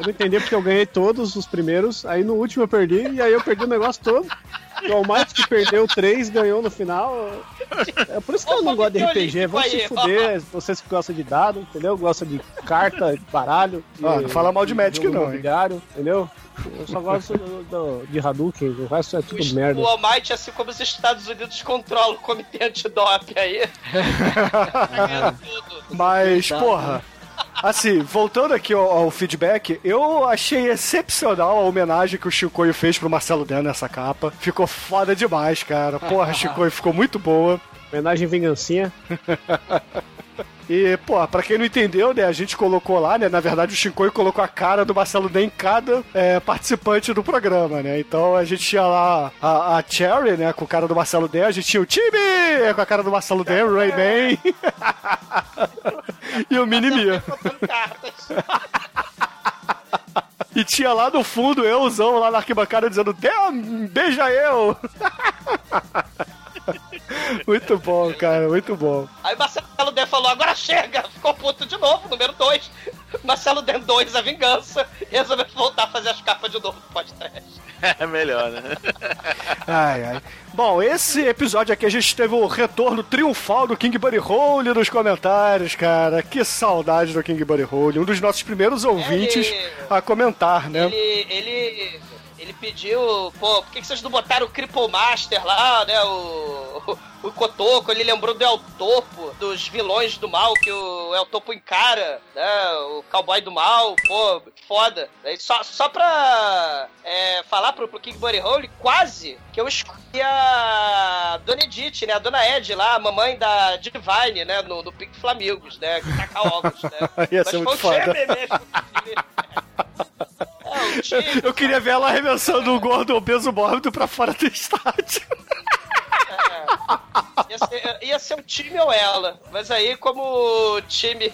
não entendi porque eu ganhei todos os primeiros, aí no último eu perdi, e aí eu perdi o negócio todo. O Almighty que perdeu três ganhou no final. É por isso que eu não gosto de RPG. Vão se fuder, vocês que gostam de dado, entendeu? Gostam de carta, de baralho. Ah, não fala mal de Magic não, hein? imobiliário, entendeu? Eu só gosto do, do- de Hadouken, o resto é tudo merda. O Almighty, assim como os Estados Unidos controlam o comitê antidoping aí. Mas, porra. Assim, voltando aqui ao, ao feedback, eu achei excepcional a homenagem que o Chicoio fez pro Marcelo Dan nessa capa. Ficou foda demais, cara. Porra, Chicoio, ficou muito boa. Homenagem vingancinha. E, pô, pra quem não entendeu, né, a gente colocou lá, né, na verdade o Chicoio colocou a cara do Marcelo Dan em cada é, participante do programa, né, então a gente tinha lá a, a Cherry, né, com o cara do Marcelo Dan, a gente tinha o time com a cara do Marcelo Dan, o Rayman e o Minimi. E tinha lá no fundo euzão lá na arquibancada dizendo, Damn, beija eu! muito bom, cara, muito bom. Aí Marcelo Den falou, agora chega! Ficou puto de novo, número 2. Marcelo Den 2, a vingança. Resolveu voltar a fazer as capas de novo do podcast. É melhor, né? Ai, ai. Bom, esse episódio aqui a gente teve o retorno triunfal do King Buddy Hole nos comentários, cara. Que saudade do King Buddy Hole. Um dos nossos primeiros ouvintes a comentar, né? Ele, ele, ele pediu, pô, por que que vocês não botaram o Cripple Master lá, né? O, o Cotoco, ele lembrou do El Topo, dos vilões do mal que o El Topo encara, né? O cowboy do mal, pô, foda. Só, só pra é, falar pro, pro King Buddy Hole, quase que eu escolhi a Dona Edith, né? A Dona Ed lá, a mamãe da Divine, né? No, no Pink Flamingos, né? Que taca ovos, né? Ia Mas ser foi muito foda. Charme mesmo. É, o time, Eu queria ver ela arremessando o gordo obeso mórbido pra fora do estádio. Ia ser, ia ser o time ou ela. Mas aí, como o time.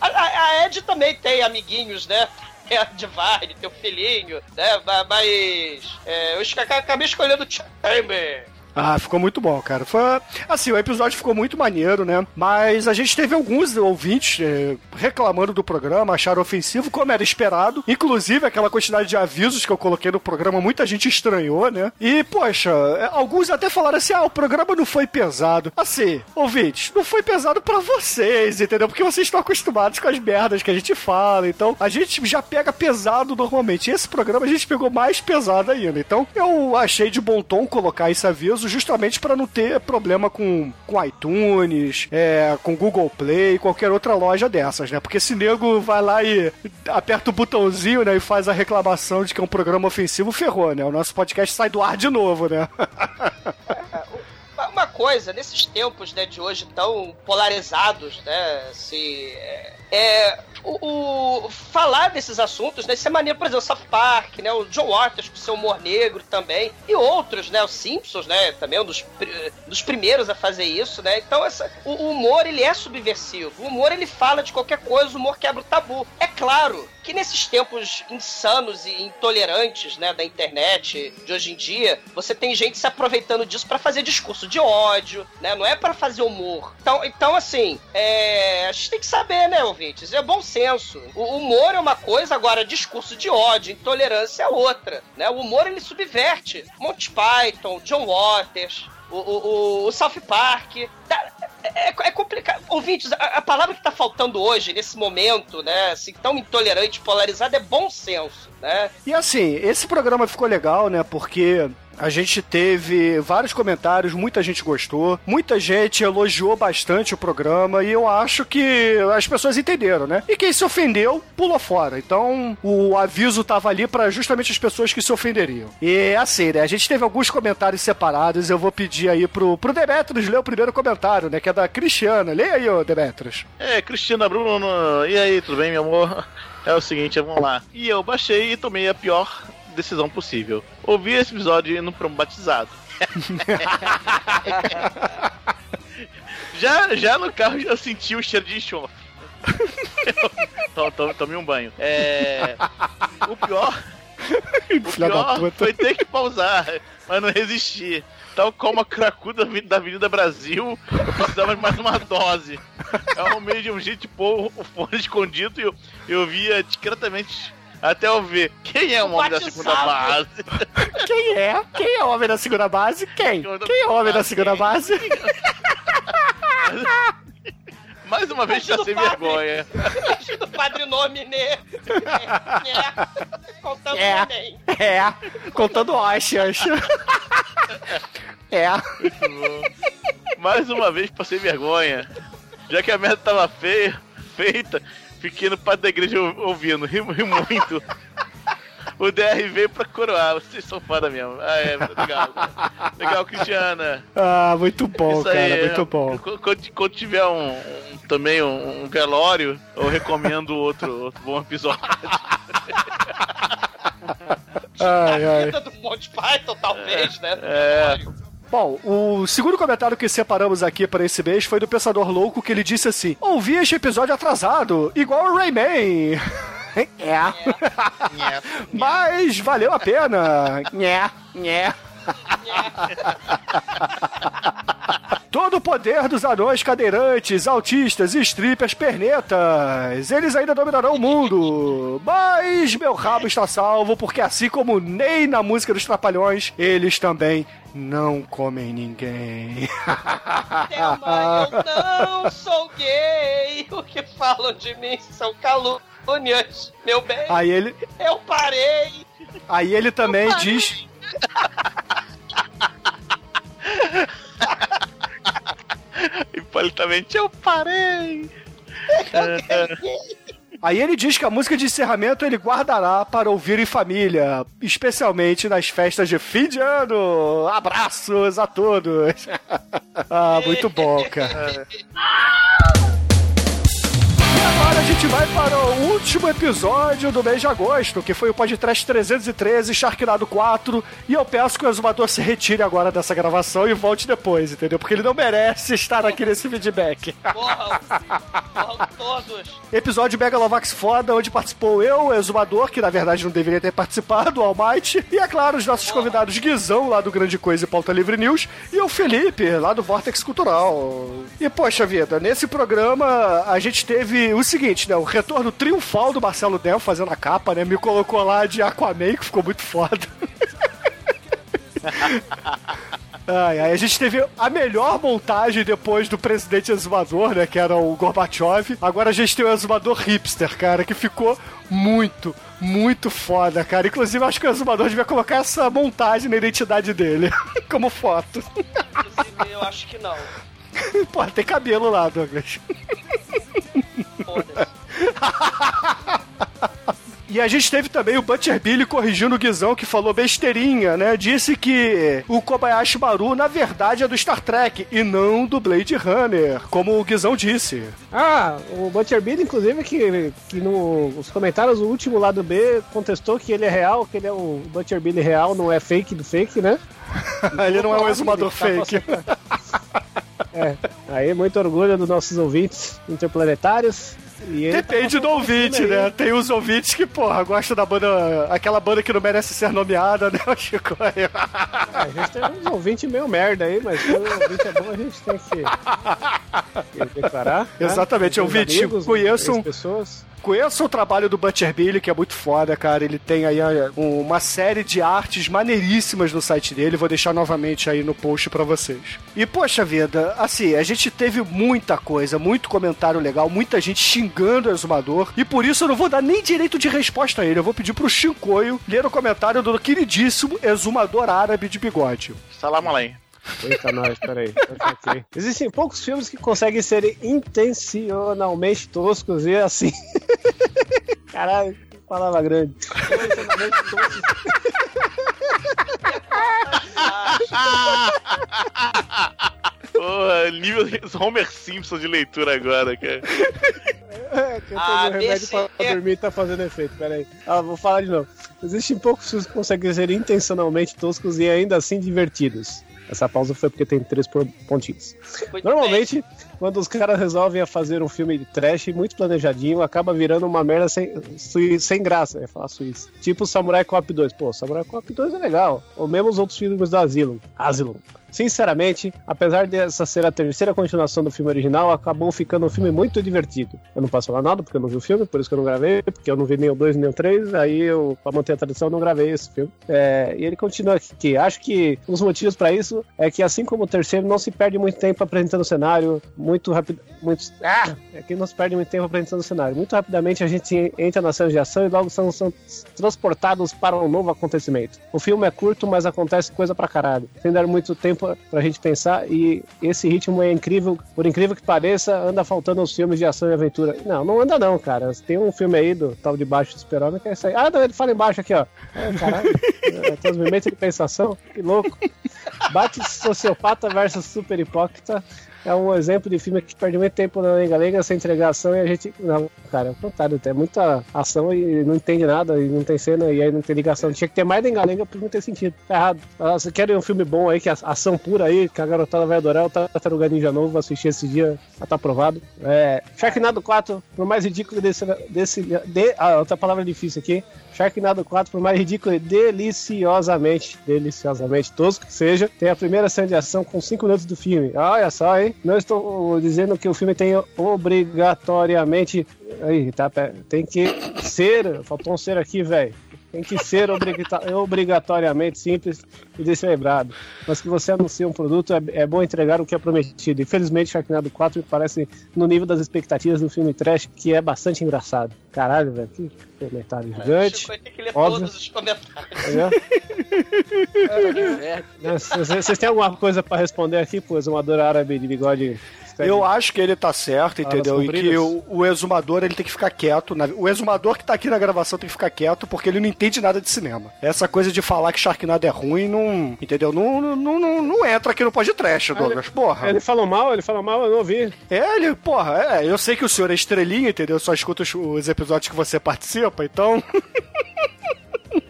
A, a- Ed também tem amiguinhos, né? Tem a Divine, tem o filhinho, né? Ma- Mas. é, eu acabei escolhendo o Chamber. Ah, ficou muito bom, cara. Foi assim, o episódio ficou muito maneiro, né? Mas a gente teve alguns ouvintes eh, reclamando do programa, acharam ofensivo, como era esperado. Inclusive, aquela quantidade de avisos que eu coloquei no programa, muita gente estranhou, né? E, poxa, eh, alguns até falaram assim: ah, o programa não foi pesado. Assim, ouvintes, não foi pesado pra vocês, entendeu? Porque vocês estão acostumados com as merdas que a gente fala. Então, a gente já pega pesado normalmente. Esse programa a gente pegou mais pesado ainda. Então, eu achei de bom tom colocar esse aviso justamente para não ter problema com, com iTunes, é, com Google Play, qualquer outra loja dessas, né? Porque esse nego vai lá e aperta o botãozinho, né? E faz a reclamação de que é um programa ofensivo, ferrou, né? O nosso podcast sai do ar de novo, né? Coisa, nesses tempos né, de hoje tão polarizados, né? Se, é, é, o, o- falar desses assuntos, né? Isso é maneiro, por exemplo, o South Park, né? O John Waters com seu humor negro também. E outros, né? Os Simpsons, né? Também um dos, dos primeiros a fazer isso, né? Então, essa, o, o humor, ele é subversivo. O humor, ele fala de qualquer coisa, o humor quebra o tabu. É claro que nesses tempos insanos e intolerantes, né? Da internet de hoje em dia, você tem gente se aproveitando disso pra fazer discurso de ódio, né? Não é pra fazer humor. Então, então assim, é, a gente tem que saber, né, ouvintes? É bom senso. O humor é uma coisa, agora discurso de ódio, intolerância é outra, né? O humor ele subverte. Monty Python, John Waters, o, o- o South Park. Tá- É, é complicado. Ouvintes, a, a palavra que tá faltando hoje, nesse momento, né, assim, tão intolerante, polarizado, é bom senso, né? E assim, esse programa ficou legal, né? Porque a gente teve vários comentários, muita gente gostou, muita gente elogiou bastante o programa e eu acho que as pessoas entenderam, né? E quem se ofendeu, pulou fora. Então, o aviso tava ali para justamente as pessoas que se ofenderiam. E assim, né? A gente teve alguns comentários separados, eu vou pedir aí pro, pro Demetrius ler o primeiro comentário, né? Que é da Cristiana. Leia aí, ô Demetrius. É, Cristina Bruno, e aí, tudo bem, meu amor? É o seguinte, vamos lá. E eu baixei e tomei a pior decisão possível. Ouvi esse episódio indo pra um batizado. já, já no carro eu senti o cheiro de enxofre. Tome- um banho. É, o pior, o pior foi ter que pausar, mas não resisti. Tal como a cracuda da Avenida Brasil, eu precisava de mais uma dose. Eu arrumei de um jeito pôr o fone escondido e eu, eu via discretamente até eu ver quem é o homem da segunda base. Quem é? Quem é o homem da segunda base? Quem? Quem é o homem da segunda base? Mais uma vez já sem vergonha. do padre nome, né? É. Contando É. neném. É, contando hostias. É. Mais uma vez passei vergonha. Já que a merda tava feia, feita, fiquei no padre da igreja ou- ouvindo, ri, ri muito. O DR veio pra coroar, vocês são foda mesmo. Ah, é, legal. Legal, Cristiana. Ah, muito bom, Isso aí, cara, muito bom. Quando, quando- tiver um, um- também um, um velório, eu recomendo outro, outro bom episódio. Ai, ai. Vida do Monty Python, talvez, né? É. Bom, o segundo comentário que separamos aqui para esse mês foi do Pensador Louco, que ele disse assim: Ouvi este episódio atrasado, igual o Rayman. É. Mas valeu a pena. Nhé, nhé. Todo o poder dos anões cadeirantes, autistas, strippers, pernetas. Eles ainda dominarão o mundo. Mas meu rabo está salvo, porque assim como Ney na música dos Trapalhões, eles também não comem ninguém. Eu não sou gay. O que falam de mim são calúnias, meu bem. Aí ele, Eu parei. aí ele também diz. Impolitamente eu parei. Aí ele diz que a música de encerramento ele guardará para ouvir em família, especialmente nas festas de fim de ano. Abraços a todos. ah, muito bom, cara. E agora a gente vai para o último episódio do mês de agosto, que foi o podcast 313, Sharknado 4. E eu peço que o exumador se retire agora dessa gravação e volte depois, entendeu? Porque ele não merece estar aqui nesse feedback. Morram. Morram todos. Episódio Megalovax foda, onde participou eu, o Exumador, que na verdade não deveria ter participado, o Almighty, e é claro, os nossos convidados Guizão, lá do Grande Coisa e Pauta Livre News, e o Felipe, lá do Vortex Cultural. E poxa vida, nesse programa a gente teve o seguinte, né, o retorno triunfal do Marcelo Del fazendo a capa, né, me colocou lá de Aquaman, que ficou muito foda. Ai, ai, a gente teve a melhor montagem depois do presidente exumador, né? Que era o Gorbachev. Agora a gente tem o exumador hipster, cara, que ficou muito, muito foda, cara. Inclusive, acho que o exumador devia colocar essa montagem na identidade dele, como foto. Inclusive, eu acho que não. Pô, tem cabelo lá, Douglas. E a gente teve também o Butcher Billy corrigindo o Guizão, que falou besteirinha, né? Disse que o Kobayashi Maru, na verdade, é do Star Trek e não do Blade Runner, como o Guizão disse. Ah, o Butcher Billy, inclusive, que, que nos comentários, o último lado B contestou que ele é real, que ele é o Butcher Billy real, não é fake do fake, né? ele não é um exumador Ele tá fake. É, aí muito orgulho dos nossos ouvintes interplanetários. Tá Depende do ouvinte, cima aí. né? Tem os ouvintes que, porra, gostam da banda. aquela banda que não merece ser nomeada, né, Chico? Ah, a gente tem uns ouvintes meio merda aí, mas quando o ouvinte é bom, a gente tem que, que declarar. né? Exatamente, Os ouvinte, amigos, conheçam- as pessoas. Conheça o trabalho do Butcher Billy, que é muito foda, cara. Ele tem aí ah, uma série de artes maneiríssimas no site dele. Vou deixar novamente aí no post pra vocês. E, poxa vida, assim, a gente teve muita coisa, muito comentário legal, muita gente xingando o exumador. E por isso eu não vou dar nem direito de resposta a ele. Eu vou pedir pro Shinkoio ler o comentário do queridíssimo exumador árabe de bigode. Salam além. Eita, nós, peraí. Existem poucos filmes que conseguem ser intencionalmente toscos e assim. Caralho, que palavra grande. Intencionalmente toscos. Porra, nível Homer Simpson de leitura agora, cara. É, que eu Ah, remédio pra dormir e tá fazendo efeito. Pera aí. Ah, vou falar de novo. Existem poucos filmes que conseguem ser intencionalmente toscos e ainda assim divertidos. Essa pausa foi porque tem três pontinhos. Normalmente, quando os caras resolvem a fazer um filme de trash muito planejadinho, acaba virando uma merda sem, sem graça. Eu ia falar suíça. Tipo Samurai Cop 2. Pô, Samurai Cop 2 é legal. Ou mesmo os outros filmes do Asylum. Asylum. Sinceramente, apesar dessa ser a terceira continuação do filme original, acabou ficando um filme muito divertido. Eu não posso falar nada porque eu não vi o filme, por isso que eu não gravei, porque eu não vi nem o 2 nem o 3, aí eu, pra manter a tradição, não gravei esse filme. É, e ele continua aqui. Acho que um dos motivos pra isso é que, assim como o terceiro, não se perde muito tempo apresentando o cenário, muito rápido. Muito, ah! É que não se perde muito tempo apresentando o cenário. Muito rapidamente a gente entra na cena de ação e logo são, são transportados para um novo acontecimento. O filme é curto, mas acontece coisa pra caralho. Sem dar muito tempo pra gente pensar, e esse ritmo é incrível. Por incrível que pareça, anda faltando os filmes de ação e aventura. Não, não anda não, cara. Tem um filme aí do tal de Baixo do que é isso aí. Ah, não, ele fala embaixo aqui, ó. É, caralho. É, transmimento de pensação. Que louco. Bate sociopata versus super hipócrita. É um exemplo de filme que perde muito tempo na lenga-lenga sem entregar ação e a gente. Não, cara, é o contrário. Tem muita ação e não entende nada, e não tem cena, e aí não tem ligação. Tinha que ter mais lenga-lenga não ter sentido. Tá errado. Ah, Você quer um filme bom aí, que é ação pura aí, que a garotada vai adorar, o Tartaruga Ninja novo, assistir esse dia, já tá aprovado. É, Sharknado 4, por mais ridículo desse. desse de, ah, outra palavra difícil aqui. Sharknado 4, por mais ridículo e deliciosamente, deliciosamente tosco que seja, tem a primeira cena de ação com 5 minutos do filme. Olha só, hein? Não estou dizendo que o filme tem obrigatoriamente. Aí, tá, tem que ser. Faltou um ser aqui, velho. Tem que ser obrigatoriamente simples e descerebrado. Mas que você anuncia um produto, é, é bom entregar o que é prometido. Infelizmente, Sharknado 4 me parece no nível das expectativas do filme trash, que é bastante engraçado. Caralho, velho, que comentário gigante. Chico vai ter que ler Óbvio. todos os comentários. Entendeu? Né, Vocês vocês têm alguma coisa pra responder aqui, pô, exumador árabe de bigode? Eu acho que ele tá certo, Alas entendeu? E que o, o exumador ele tem que ficar quieto. na- o exumador que tá aqui na gravação tem que ficar quieto porque ele não entende nada de cinema. Essa coisa de falar que Sharknado é ruim, não. Entendeu? Não, não, não, não entra aqui no podcast, Douglas. Porra. Ele falou mal, ele falou mal, eu não ouvi. É, ele, porra, é, eu sei que o senhor é estrelinha, entendeu? Eu só escuto os, os episódios que você participa, então.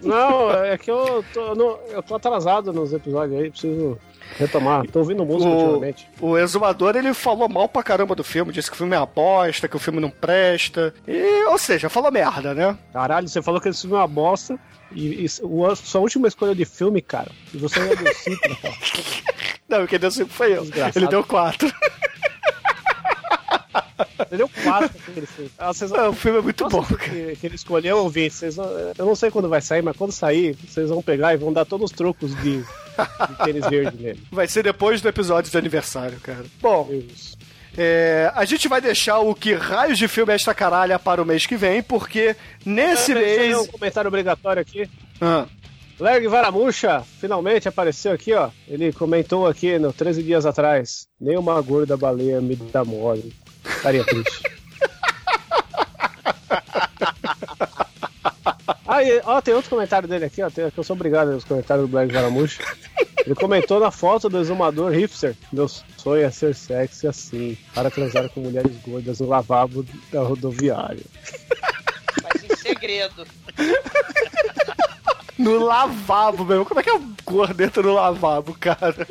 Não, é que eu tô, no- eu tô atrasado nos episódios aí, preciso retomar. Tô ouvindo música O, ultimamente. o exumador ele falou mal pra caramba do filme, disse que o filme é uma bosta, que o filme não presta. E, ou seja, falou merda, né? Caralho, você falou que esse filme é uma bosta. E, e o- sua última escolha de filme, cara. E você não deu cinco, cara. Não, quem deu 5 foi eu. Desgraçado. Ele deu 4. Ele deu quatro pra aquele filme. Ah, o filme é muito Nossa, bom, Que, que ele escolheu ouvir. Vocês não- eu não sei quando vai sair, mas quando sair, vocês vão pegar e vão dar todos os trucos de, de tênis verde nele. Vai ser depois do episódio de aniversário, cara. Bom, é, a gente vai deixar o que raios de filme é esta caralha para o mês que vem, porque nesse Deixa eu mês. um comentário obrigatório aqui. Ah. Lerg Varamuxa finalmente apareceu aqui, ó. Ele comentou aqui no 13 dias atrás. Nenhuma gorda baleia me dá mole. Estaria triste. Ah, e, ó, tem outro comentário dele aqui, ó. Tem, que eu sou obrigado aos comentários do Black Varamuxa. Ele comentou na foto do exumador hipster. Meu sonho é ser sexy assim, para transar com mulheres gordas no lavabo da rodoviária. Mas em segredo. No lavabo, meu. Como é que é um gordeta no lavabo, cara?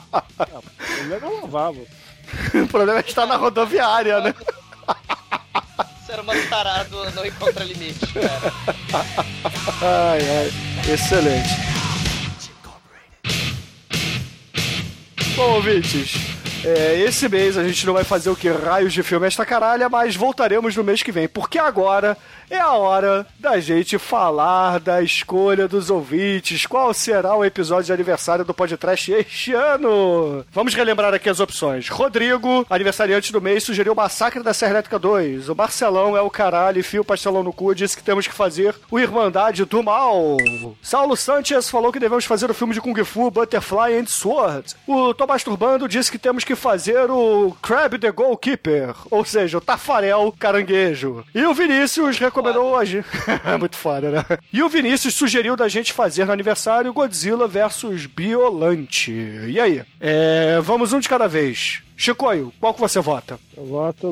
O problema é o lavabo. o problema é estar na rodoviária, né? Ser humano tarado não encontra limite, cara. Ai, ai. Excelente. Bom, ouvintes, é, esse mês a gente não vai fazer o que raios de filme esta caralha, mas voltaremos no mês que vem, porque agora é a hora da gente falar da escolha dos ouvintes. Qual será o episódio de aniversário do podcast este ano? Vamos relembrar aqui as opções. Rodrigo, aniversariante do mês, sugeriu o Massacre da Serra Elétrica 2. O Marcelão é o caralho e fio pastelão no cu, disse que temos que fazer o Irmandade do Mal. Saulo Sanchez falou que devemos fazer o filme de Kung Fu Butterfly and Sword. O Tomás Turbando disse que temos que fazer o Crab the Goalkeeper, ou seja, o Tafarel Caranguejo. E o Vinícius recomendou a gente. Muito foda, né? E o Vinícius sugeriu da gente fazer no aniversário Godzilla versus Biolante. E aí? É, vamos um de cada vez. Chicoio, qual que você vota? Eu voto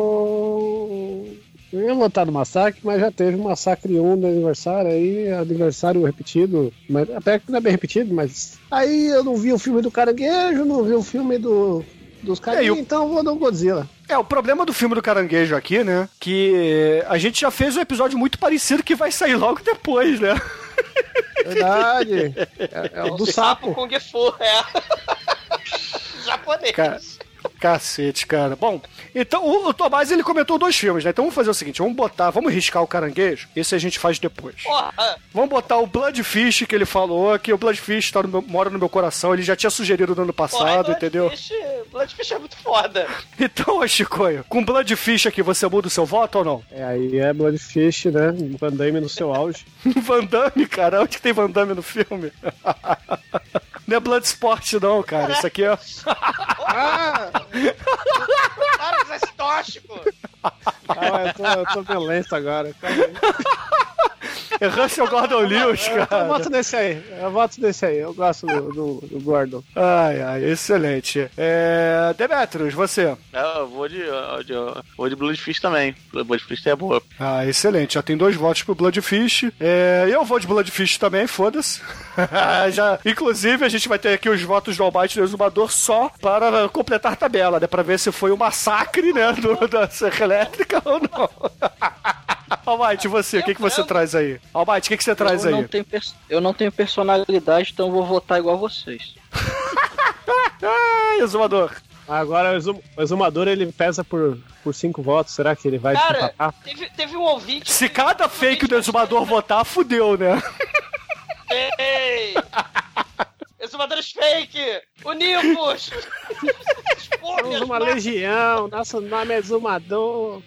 no. Eu ia votar no massacre, mas já teve um massacre 1 no aniversário, aí aniversário repetido, mas até que não é bem repetido, mas aí eu não vi o filme do caranguejo, não vi o filme do dos caras, É, e o- então eu vou no Godzilla. É, o problema do filme do caranguejo aqui, né? Que a gente já fez um episódio muito parecido que vai sair logo depois, né? Verdade. É, é o do sapo. Kung Fu, é. Japonês. Ca- Cacete, cara. Bom, então o, o Tomás ele comentou dois filmes, né? Então vamos fazer o seguinte: vamos botar, vamos riscar o caranguejo. Esse a gente faz depois. Porra. Vamos botar o Bloodfish que ele falou, que o Bloodfish tá no meu- mora no meu coração. Ele já tinha sugerido no ano passado, Porra, entendeu? Bloodfish, Bloodfish é muito foda. Então, Chicoio, com Bloodfish aqui você muda o seu voto ou não? É, aí é Bloodfish, né? Van Damme no seu auge. Van Damme, cara? Onde que tem Van Damme no filme? Não é Bloodsport, não, cara. Isso aqui é. Para de ser tóxico. Ah, eu tô, eu tô violento agora. Calma aí. É Russell Gordon Lewis, Eu cara. voto nesse aí. Eu voto nesse aí. Eu gosto do, do, do Gordon. Ai, ai, excelente. É... Demetrius, você. É, eu vou de, de, vou de Bloodfish também. Bloodfish é boa. Ah, excelente. Já tem dois votos pro Bloodfish. É, eu vou de Bloodfish também, foda-se. Já, inclusive, a gente vai ter aqui os votos do Almighty do Exumador só para completar a tabela, né? Pra ver se foi um massacre, né? Do, da Serra Elétrica ou não. Almighty, você, o que, que você traz aí? Almighty, o que, que você traz eu aí? Não eu não tenho personalidade, então eu vou votar igual vocês. Ai, Exumador. Agora o, exum- o exumador ele pesa por, por cinco votos. Será que ele vai Cara, empatar? teve, teve um ouvinte. Se cada fake do Exumador votar, fudeu, né? Ei! Exumadores fake! Univos! Somos uma legião. Nosso nome é exumador.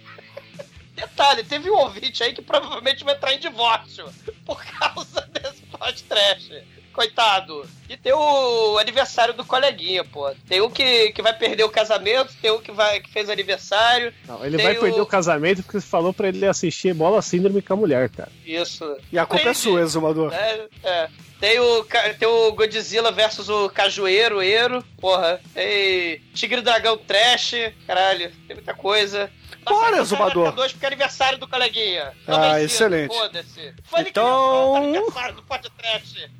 Detalhe, teve um ouvinte aí que provavelmente vai entrar em divórcio por causa desse podcast. Coitado. E tem o aniversário do coleguinha, pô. Tem um que, que vai perder o casamento, tem um que, vai, que fez aniversário. Não, ele vai perder o casamento porque você falou pra ele assistir bola síndrome com a mulher, cara. Isso. E a culpa é sua, Exumador. É, é. Tem o, tem o Godzilla versus o Cajueiro, Eiro, porra. Tem Tigre e Dragão Trash, caralho, tem muita coisa. Bora, Exumador. Dois porque é aniversário do coleguinha. Tô Ah, vencido, excelente. Foda-se. Então- aniversário do podcast.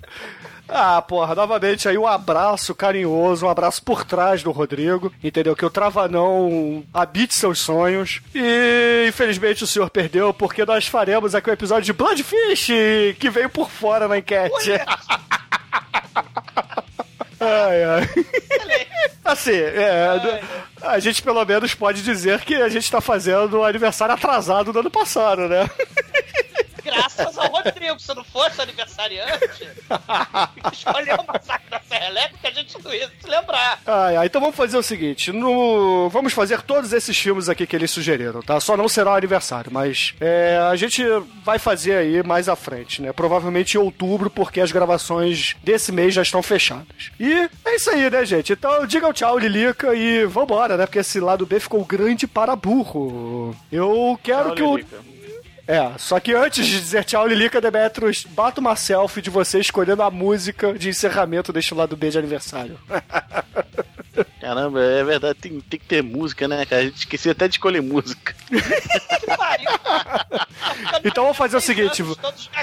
Ah, porra, novamente aí um abraço carinhoso, um abraço por trás do Rodrigo, entendeu? Que o Travanão habite seus sonhos. E infelizmente o senhor perdeu, porque nós faremos aqui o episódio de Bloodfish, que veio por fora na enquete. Ai, ai. Assim, é, a gente pelo menos pode dizer que a gente tá fazendo o aniversário atrasado do ano passado, né? Graças ao Rodrigo, se não fosse aniversariante, escolheu o massacre da Serra Elétrica, a gente não ia se lembrar. Ai, ai, então vamos fazer o seguinte: no... vamos fazer todos esses filmes aqui que eles sugeriram, tá? Só não será o aniversário, mas é, a gente vai fazer aí mais à frente, né? Provavelmente em outubro, porque as gravações desse mês já estão fechadas. E é isso aí, né, gente? Então digam tchau, Lilica, e vambora, né? Porque esse lado B ficou grande para burro. Eu quero Tchau, que o. É, só que antes de dizer tchau, Lilica Demetrius, bata uma selfie de você escolhendo a música de encerramento deste lado B de aniversário. Caramba, é verdade, tem, tem que ter música, né, cara? A gente esqueceu até de escolher música. Então vamos fazer o seguinte,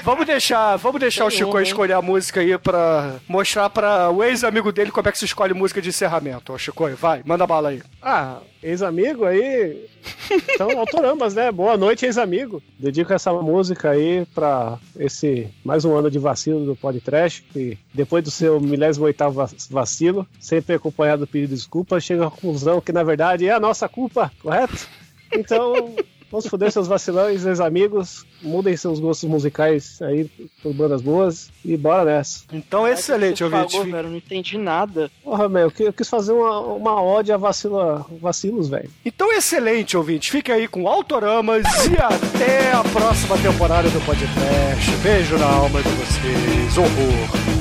vamos deixar, vamos deixar o Chico escolher a música aí pra mostrar pra o ex-amigo dele como é que se escolhe música de encerramento. Ó, Chico, vai, manda bala aí. Ah, ex-amigo aí. Então, autorambas, né? Boa noite, ex-amigo. Dedico essa música aí pra esse mais um ano de vacilo do podcast. E depois do seu milésimo oitavo va- vacilo, sempre acompanhado do pedido de desculpa, chega à conclusão que na verdade é a nossa culpa, correto? Então. Vamos foder seus vacilões, ex-amigos. Mudem seus gostos musicais aí por bandas boas. E bora nessa. Então, excelente, Você ouvinte. falou, velho, eu não entendi nada. Porra, meu, eu qui- eu quis fazer uma, uma ode a vacila, vacilos, velho. Então, excelente, ouvinte. Fique aí com Autoramas e até a próxima temporada do podcast. Beijo na alma de vocês. Horror.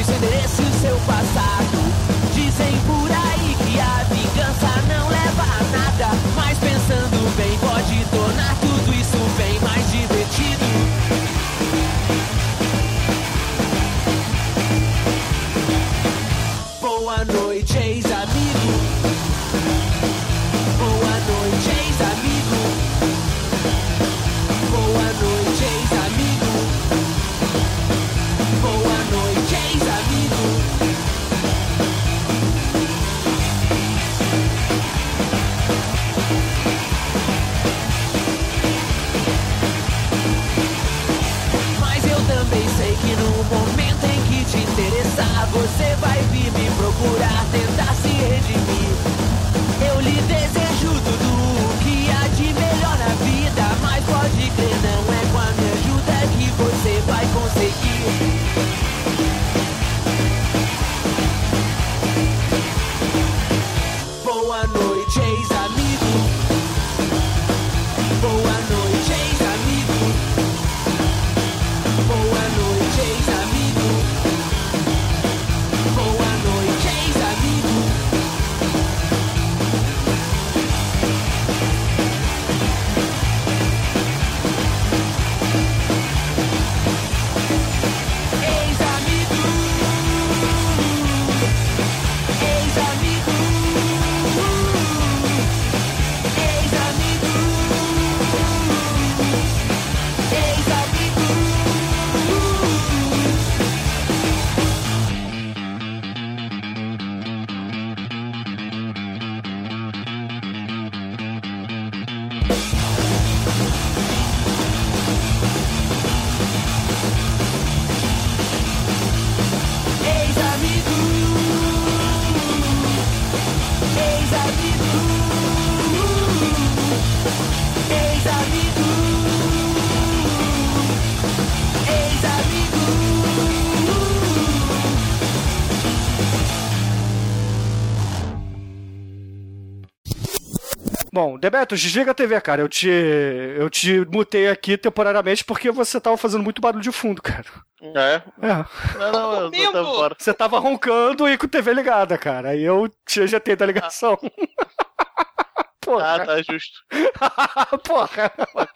Sabe seu endereço e o seu passado. Debeto, desliga a TV, cara. Eu te, eu te mutei aqui temporariamente porque você tava fazendo muito barulho de fundo, cara. É? É. Não, não, eu tô fora. Você tava roncando e com a TV ligada, cara. Aí eu já tentei a ligação. Ah. Porra. Ah, tá justo. Porra. Porra.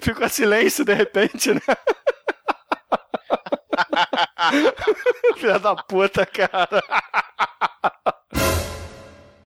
Ficou silêncio de repente, né? Filha da puta, cara.